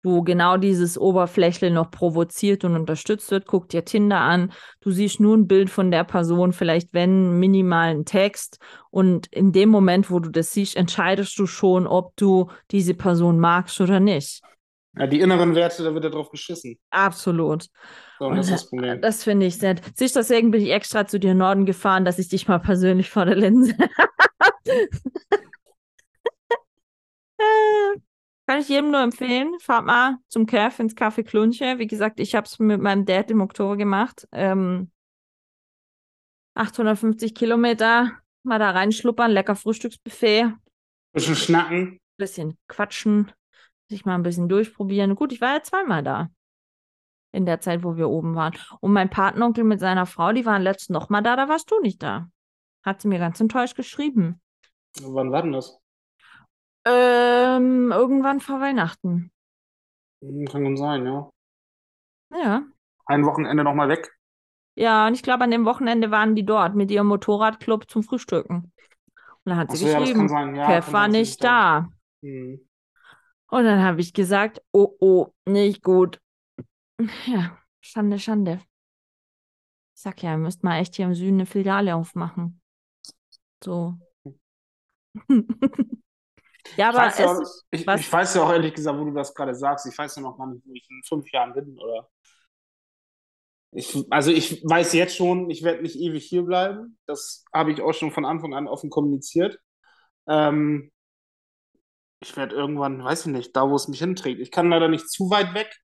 Speaker 1: Wo genau dieses Oberflächle noch provoziert und unterstützt wird. Guck dir Tinder an. Du siehst nur ein Bild von der Person, vielleicht wenn minimalen Text. Und in dem Moment, wo du das siehst, entscheidest du schon, ob du diese Person magst oder nicht.
Speaker 2: ja, die inneren Werte, da wird ja drauf geschissen.
Speaker 1: Absolut.
Speaker 2: So, und das ist das Problem.
Speaker 1: Das finde ich sehr. Siehst du, deswegen bin ich extra zu dir in Norden gefahren, dass ich dich mal persönlich vor der Linse. *laughs* Äh, *laughs* Kann ich jedem nur empfehlen. Fahrt mal zum Kev ins Café Klunche. Wie gesagt, ich habe es mit meinem Dad im Oktober gemacht. Ähm, 850 Kilometer. Mal da reinschluppern, lecker Frühstücksbuffet,
Speaker 2: Bisschen schnacken.
Speaker 1: bisschen quatschen, sich mal ein bisschen durchprobieren. Gut, ich war ja zweimal da. In der Zeit, wo wir oben waren. Und mein Patenonkel mit seiner Frau, die waren letztens noch mal da, da warst du nicht da. Hat sie mir ganz enttäuscht geschrieben.
Speaker 2: Wann war denn das?
Speaker 1: Ähm, irgendwann vor Weihnachten.
Speaker 2: Hm, Kann gut sein, ja.
Speaker 1: Ja.
Speaker 2: Ein Wochenende nochmal weg.
Speaker 1: Ja, und ich glaube, an dem Wochenende waren die dort mit ihrem Motorradclub zum Frühstücken. Und dann hat sie
Speaker 2: ja, das
Speaker 1: geschrieben,
Speaker 2: sein. Ja,
Speaker 1: Kev war nicht
Speaker 2: ich da-
Speaker 1: da.
Speaker 2: Hm.
Speaker 1: Und dann habe ich gesagt, oh, oh, nicht gut. *laughs* Ja, Schande, Schande. Ich sag ja, ihr müsst mal echt hier im Süden eine Filiale aufmachen. So. *laughs* ja,
Speaker 2: Ich
Speaker 1: aber
Speaker 2: weiß ja,
Speaker 1: es
Speaker 2: auch,
Speaker 1: ist,
Speaker 2: ich, ich weiß ja auch ehrlich gesagt, wo du das gerade sagst. Ich weiß ja noch gar nicht, wo ich in fünf Jahren bin. Oder ich, also ich weiß jetzt schon, ich werde nicht ewig hier bleiben. Das habe ich auch schon von Anfang an offen kommuniziert. Ähm, ich werde irgendwann, weiß ich nicht, da wo es mich hinträgt. Ich kann leider nicht zu weit weg.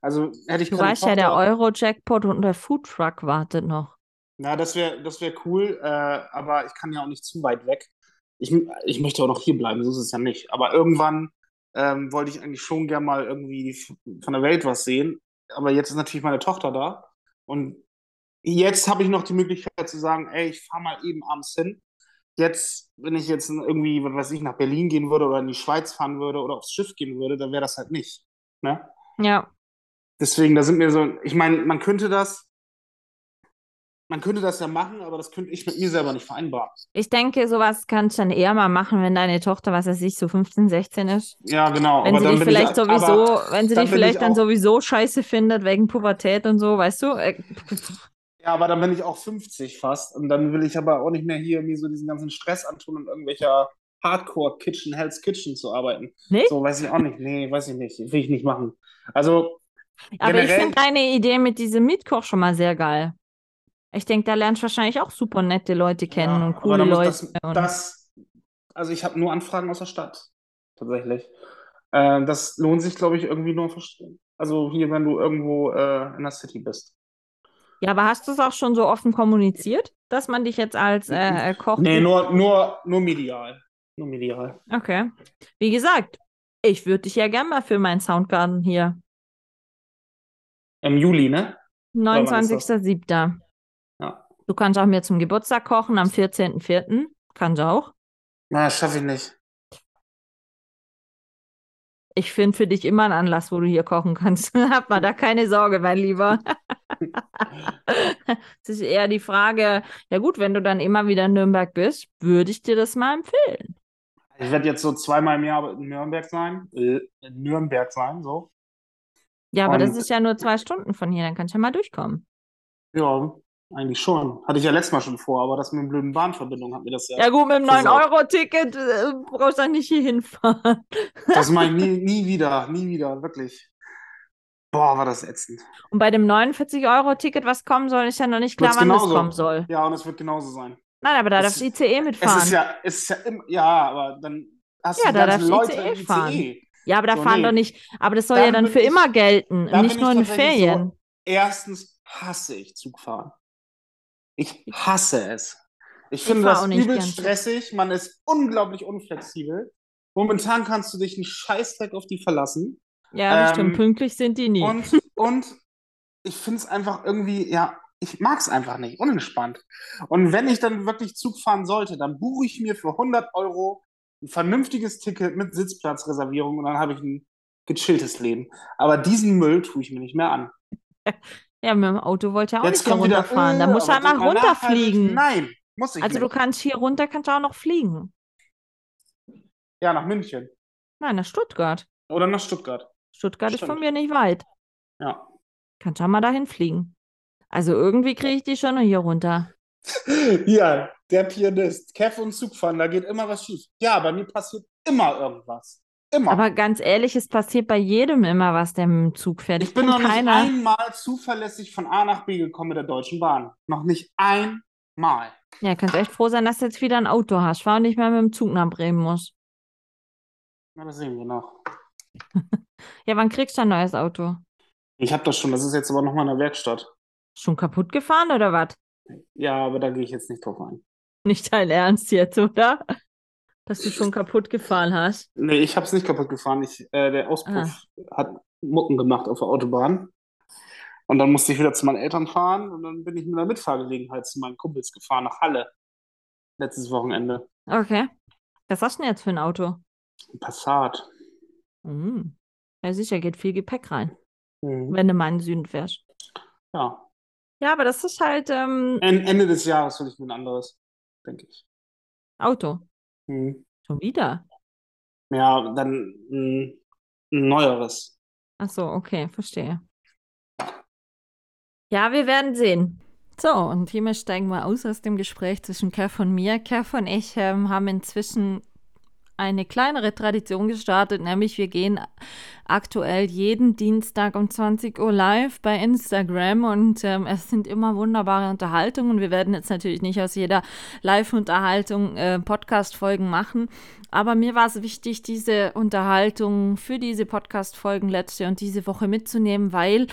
Speaker 2: Also hätte ich
Speaker 1: du weißt ja, der Euro-Jackpot und der Foodtruck wartet noch.
Speaker 2: Na, das wäre das wär cool, äh, aber ich kann ja auch nicht zu weit weg. Ich, ich möchte auch noch hier bleiben, so ist es ja nicht. Aber irgendwann ähm, wollte ich eigentlich schon gern mal irgendwie von der Welt was sehen. Aber jetzt ist natürlich meine Tochter da. Und jetzt habe ich noch die Möglichkeit zu sagen, ey, ich fahre mal eben abends hin. Jetzt, wenn ich jetzt irgendwie, was weiß ich, nach Berlin gehen würde oder in die Schweiz fahren würde oder aufs Schiff gehen würde, dann wäre das halt nicht. Ne?
Speaker 1: Ja,
Speaker 2: Deswegen, da sind mir so, ich meine, man könnte das, man könnte das ja machen, aber das könnte ich mit mir selber nicht vereinbaren.
Speaker 1: ich denke, sowas kannst du dann eher mal machen, wenn deine Tochter, was weiß ich, so 15, 16 ist.
Speaker 2: Ja, genau.
Speaker 1: Wenn
Speaker 2: aber
Speaker 1: sie dich
Speaker 2: bin ich,
Speaker 1: vielleicht sowieso, wenn sie dich vielleicht
Speaker 2: ich
Speaker 1: dann sowieso scheiße findet wegen Pubertät und so, weißt du? Äh,
Speaker 2: ja, aber dann bin ich auch 50 fast und dann will ich aber auch nicht mehr hier mir so diesen ganzen Stress antun und irgendwelcher Hardcore-Kitchen, Hell's Kitchen zu arbeiten.
Speaker 1: Nicht?
Speaker 2: So, weiß ich auch nicht. Nee, weiß ich nicht. Will ich nicht machen. Also,
Speaker 1: Aber ich
Speaker 2: Generell-
Speaker 1: finde deine Idee mit diesem Mietkoch schon mal sehr geil. Ich denke, da lernst du wahrscheinlich auch super nette Leute kennen
Speaker 2: Ja,
Speaker 1: und coole Leute.
Speaker 2: Das, das, also ich habe nur Anfragen aus der Stadt, tatsächlich. Äh, das lohnt sich, glaube ich, irgendwie nur. Also hier, wenn du irgendwo äh, in der City bist.
Speaker 1: ja, aber hast du es auch schon so offen kommuniziert, dass man dich jetzt als äh, äh, Koch.
Speaker 2: Nee, nur, nur, nur medial. Nur medial.
Speaker 1: Okay. Wie gesagt, ich würde dich ja gerne mal für meinen Soundgarden hier.
Speaker 2: Im Juli, ne? wann ist das?
Speaker 1: 29.07. Du kannst auch mir zum Geburtstag kochen am 14.04. Kannst du auch.
Speaker 2: Na, schaffe ich nicht.
Speaker 1: Ich finde für dich immer einen Anlass, wo du hier kochen kannst. *laughs* Hab mal da keine Sorge, mein Lieber. *laughs* Es ist eher die Frage, ja gut, wenn du dann immer wieder in Nürnberg bist, würde ich dir das mal empfehlen.
Speaker 2: Ich werde jetzt so zweimal im Jahr in Nürnberg sein. Äh, in Nürnberg sein, so.
Speaker 1: Ja, aber das
Speaker 2: Und-
Speaker 1: ist ja nur zwei Stunden von hier, dann kannst du ja mal durchkommen.
Speaker 2: Ja, eigentlich schon. Hatte ich ja letztes Mal schon vor, aber das mit den blöden Bahnverbindungen hat mir das ja.
Speaker 1: Ja gut, mit dem
Speaker 2: Versaut.
Speaker 1: 9-Euro-Ticket äh, brauchst du dann nicht hier hinfahren. *laughs*
Speaker 2: Das mache ich nie, nie wieder, nie wieder, wirklich. Boah, war das ätzend.
Speaker 1: Und bei dem 49-Euro-Ticket, was kommen soll, ist ja noch nicht klar,
Speaker 2: Wird's
Speaker 1: wann das
Speaker 2: genauso.
Speaker 1: kommen soll.
Speaker 2: Ja, und es wird genauso sein.
Speaker 1: Nein, aber da
Speaker 2: Es-
Speaker 1: darfst du ICE
Speaker 2: Es
Speaker 1: mitfahren.
Speaker 2: ist ja, es ist ja immer, ja, aber dann hast
Speaker 1: Ja,
Speaker 2: du
Speaker 1: da du
Speaker 2: Leute
Speaker 1: ICE fahren.
Speaker 2: ICE.
Speaker 1: Ja, aber da
Speaker 2: So,
Speaker 1: fahren
Speaker 2: nee.
Speaker 1: doch nicht. Aber das soll
Speaker 2: Dann
Speaker 1: ja dann für
Speaker 2: ich-
Speaker 1: immer gelten, nicht nur in Ferien.
Speaker 2: So, erstens hasse ich Zugfahren. Ich hasse es. Ich finde
Speaker 1: fahr
Speaker 2: das übel stressig. Man ist unglaublich unflexibel. Momentan kannst du dich einen Scheißdreck auf die verlassen.
Speaker 1: Ja, das
Speaker 2: Ähm,
Speaker 1: stimmt. Pünktlich sind die nie.
Speaker 2: Und, *laughs* und ich finde es einfach irgendwie, ja, ich mag es einfach nicht, unentspannt. Und wenn ich dann wirklich Zug fahren sollte, dann buche ich mir für 100 Euro ein vernünftiges Ticket mit Sitzplatzreservierung und dann habe ich ein gechilltes Leben. Aber diesen Müll tue ich mir nicht mehr an. *laughs*
Speaker 1: ja, mit dem Auto wollte ich auch
Speaker 2: Jetzt
Speaker 1: nicht
Speaker 2: kommt wieder,
Speaker 1: runterfahren. Da
Speaker 2: äh,
Speaker 1: musst du
Speaker 2: aber
Speaker 1: halt mal
Speaker 2: denk mal
Speaker 1: runterfliegen.
Speaker 2: Nein, muss ich
Speaker 1: Also du
Speaker 2: nicht.
Speaker 1: kannst hier runter, kannst du auch noch fliegen.
Speaker 2: Ja, nach München
Speaker 1: Nein, nach Stuttgart.
Speaker 2: oder nach Stuttgart.
Speaker 1: Stuttgart ist von
Speaker 2: Stimmt.
Speaker 1: mir nicht weit.
Speaker 2: Ja.
Speaker 1: Kannst auch mal dahin fliegen. Also irgendwie kriege ich die schon noch hier runter. *laughs*
Speaker 2: Ja, der Pianist, Kev und Zugfahren, da geht immer was schief. Ja, bei mir passiert immer irgendwas. Immer.
Speaker 1: Aber ganz ehrlich, es passiert bei jedem immer was, der mit dem Zug fährt.
Speaker 2: Ich bin
Speaker 1: kenn
Speaker 2: noch nicht
Speaker 1: keiner.
Speaker 2: einmal zuverlässig von A nach B gekommen mit der Deutschen Bahn. Noch nicht einmal.
Speaker 1: Ja, kannst echt froh sein, dass du jetzt wieder ein Auto hast. Fahr und nicht mehr mit dem Zug nach Bremen musst.
Speaker 2: Na, das sehen wir noch. *laughs*
Speaker 1: Ja, wann kriegst du ein neues Auto?
Speaker 2: Ich habe das schon, das ist jetzt aber nochmal in der Werkstatt.
Speaker 1: Schon kaputt gefahren oder was?
Speaker 2: Ja, aber da gehe ich jetzt nicht drauf ein.
Speaker 1: Nicht dein Ernst jetzt, oder? Dass du schon kaputt gefahren hast.
Speaker 2: Nee, ich habe es nicht kaputt gefahren. Ich, äh, der Auspuff hat Mucken gemacht auf der Autobahn. Und dann musste ich wieder zu meinen Eltern fahren und dann bin ich mit einer Mitfahrgelegenheit zu meinen Kumpels gefahren nach Halle. Letztes Wochenende.
Speaker 1: Okay. Was hast du denn jetzt für ein Auto?
Speaker 2: Ein Passat.
Speaker 1: Mhm. Ja, sicher, geht viel Gepäck rein,
Speaker 2: Mhm.
Speaker 1: wenn du mal in den Süden fährst.
Speaker 2: Ja.
Speaker 1: Ja, aber das ist halt ähm,
Speaker 2: En- Ende des Jahres will ich mir ein anderes, denke ich.
Speaker 1: Auto.
Speaker 2: Mhm.
Speaker 1: Schon wieder.
Speaker 2: Ja, dann ein, ein neueres.
Speaker 1: Ach so, okay, verstehe. Ja, wir werden sehen. So, und hiermit steigen wir aus aus dem Gespräch zwischen Kev und mir. Kev und ich ähm, haben inzwischen eine kleinere Tradition gestartet, nämlich wir gehen aktuell jeden Dienstag um 20 Uhr live bei Instagram und ähm, es sind immer wunderbare Unterhaltungen. Wir werden jetzt natürlich nicht aus jeder Live-Unterhaltung äh, Podcast-Folgen machen, aber mir war es wichtig, diese Unterhaltung für diese Podcast-Folgen letzte und diese Woche mitzunehmen, weil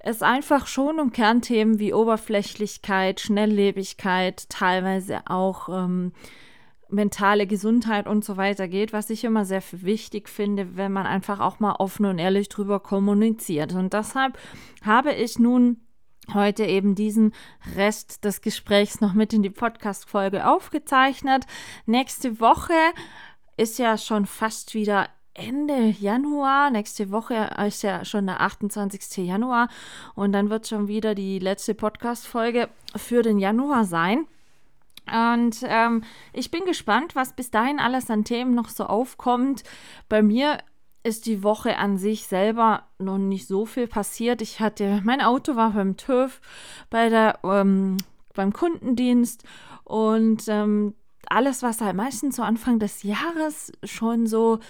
Speaker 1: es einfach schon um Kernthemen wie Oberflächlichkeit, Schnelllebigkeit, teilweise auch ähm, mentale Gesundheit und so weiter geht, was ich immer sehr wichtig finde, wenn man einfach auch mal offen und ehrlich drüber kommuniziert. Und deshalb habe ich nun heute eben diesen Rest des Gesprächs noch mit in die Podcast-Folge aufgezeichnet. Nächste Woche ist ja schon fast wieder Ende Januar. Nächste Woche ist ja schon der 28. Januar und dann wird schon wieder die letzte Podcast-Folge für den Januar sein. Und ähm, ich bin gespannt, was bis dahin alles an Themen noch so aufkommt. Bei mir ist die Woche an sich selber noch nicht so viel passiert. Ich hatte, mein Auto war beim TÜV, bei der, ähm, beim Kundendienst und ähm, alles, was halt meistens so Anfang des Jahres schon so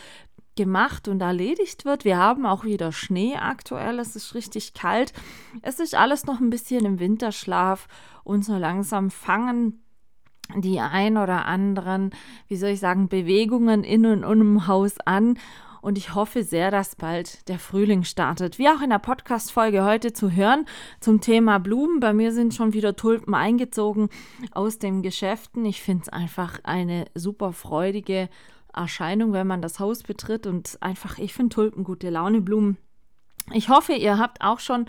Speaker 1: gemacht und erledigt wird. Wir haben auch wieder Schnee aktuell, es ist richtig kalt. Es ist alles noch ein bisschen im Winterschlaf und so langsam fangen die ein oder anderen, wie soll ich sagen, Bewegungen in und um Haus an. Und ich hoffe sehr, dass bald der Frühling startet. Wie auch in der Podcast-Folge heute zu hören zum Thema Blumen. Bei mir sind schon wieder Tulpen eingezogen aus den Geschäften. Ich finde es einfach eine super freudige Erscheinung, wenn man das Haus betritt. Und einfach, ich finde Tulpen gute Launeblumen. Ich hoffe, ihr habt auch schon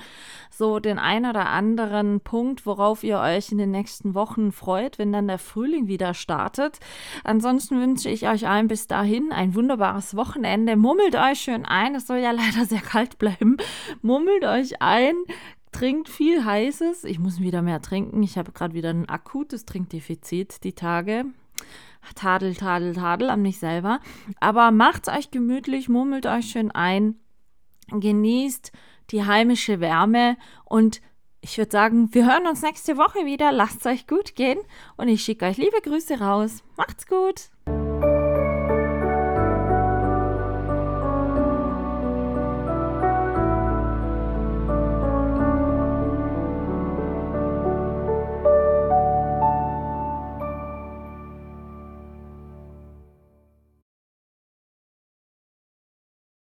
Speaker 1: so den ein oder anderen Punkt, worauf ihr euch in den nächsten Wochen freut, wenn dann der Frühling wieder startet. Ansonsten wünsche ich euch allen bis dahin ein wunderbares Wochenende. Mummelt euch schön ein. Es soll ja *laughs* leider sehr kalt bleiben. Mummelt euch ein. Trinkt viel Heißes. Ich muss wieder mehr trinken. Ich habe gerade wieder ein akutes Trinkdefizit die Tage. Tadel, tadel, tadel an mich selber. Aber macht's euch gemütlich, mummelt euch schön ein genießt die heimische Wärme und ich würde sagen, wir hören uns nächste Woche wieder. Lasst es euch gut gehen und ich schicke euch liebe Grüße raus. Macht's gut!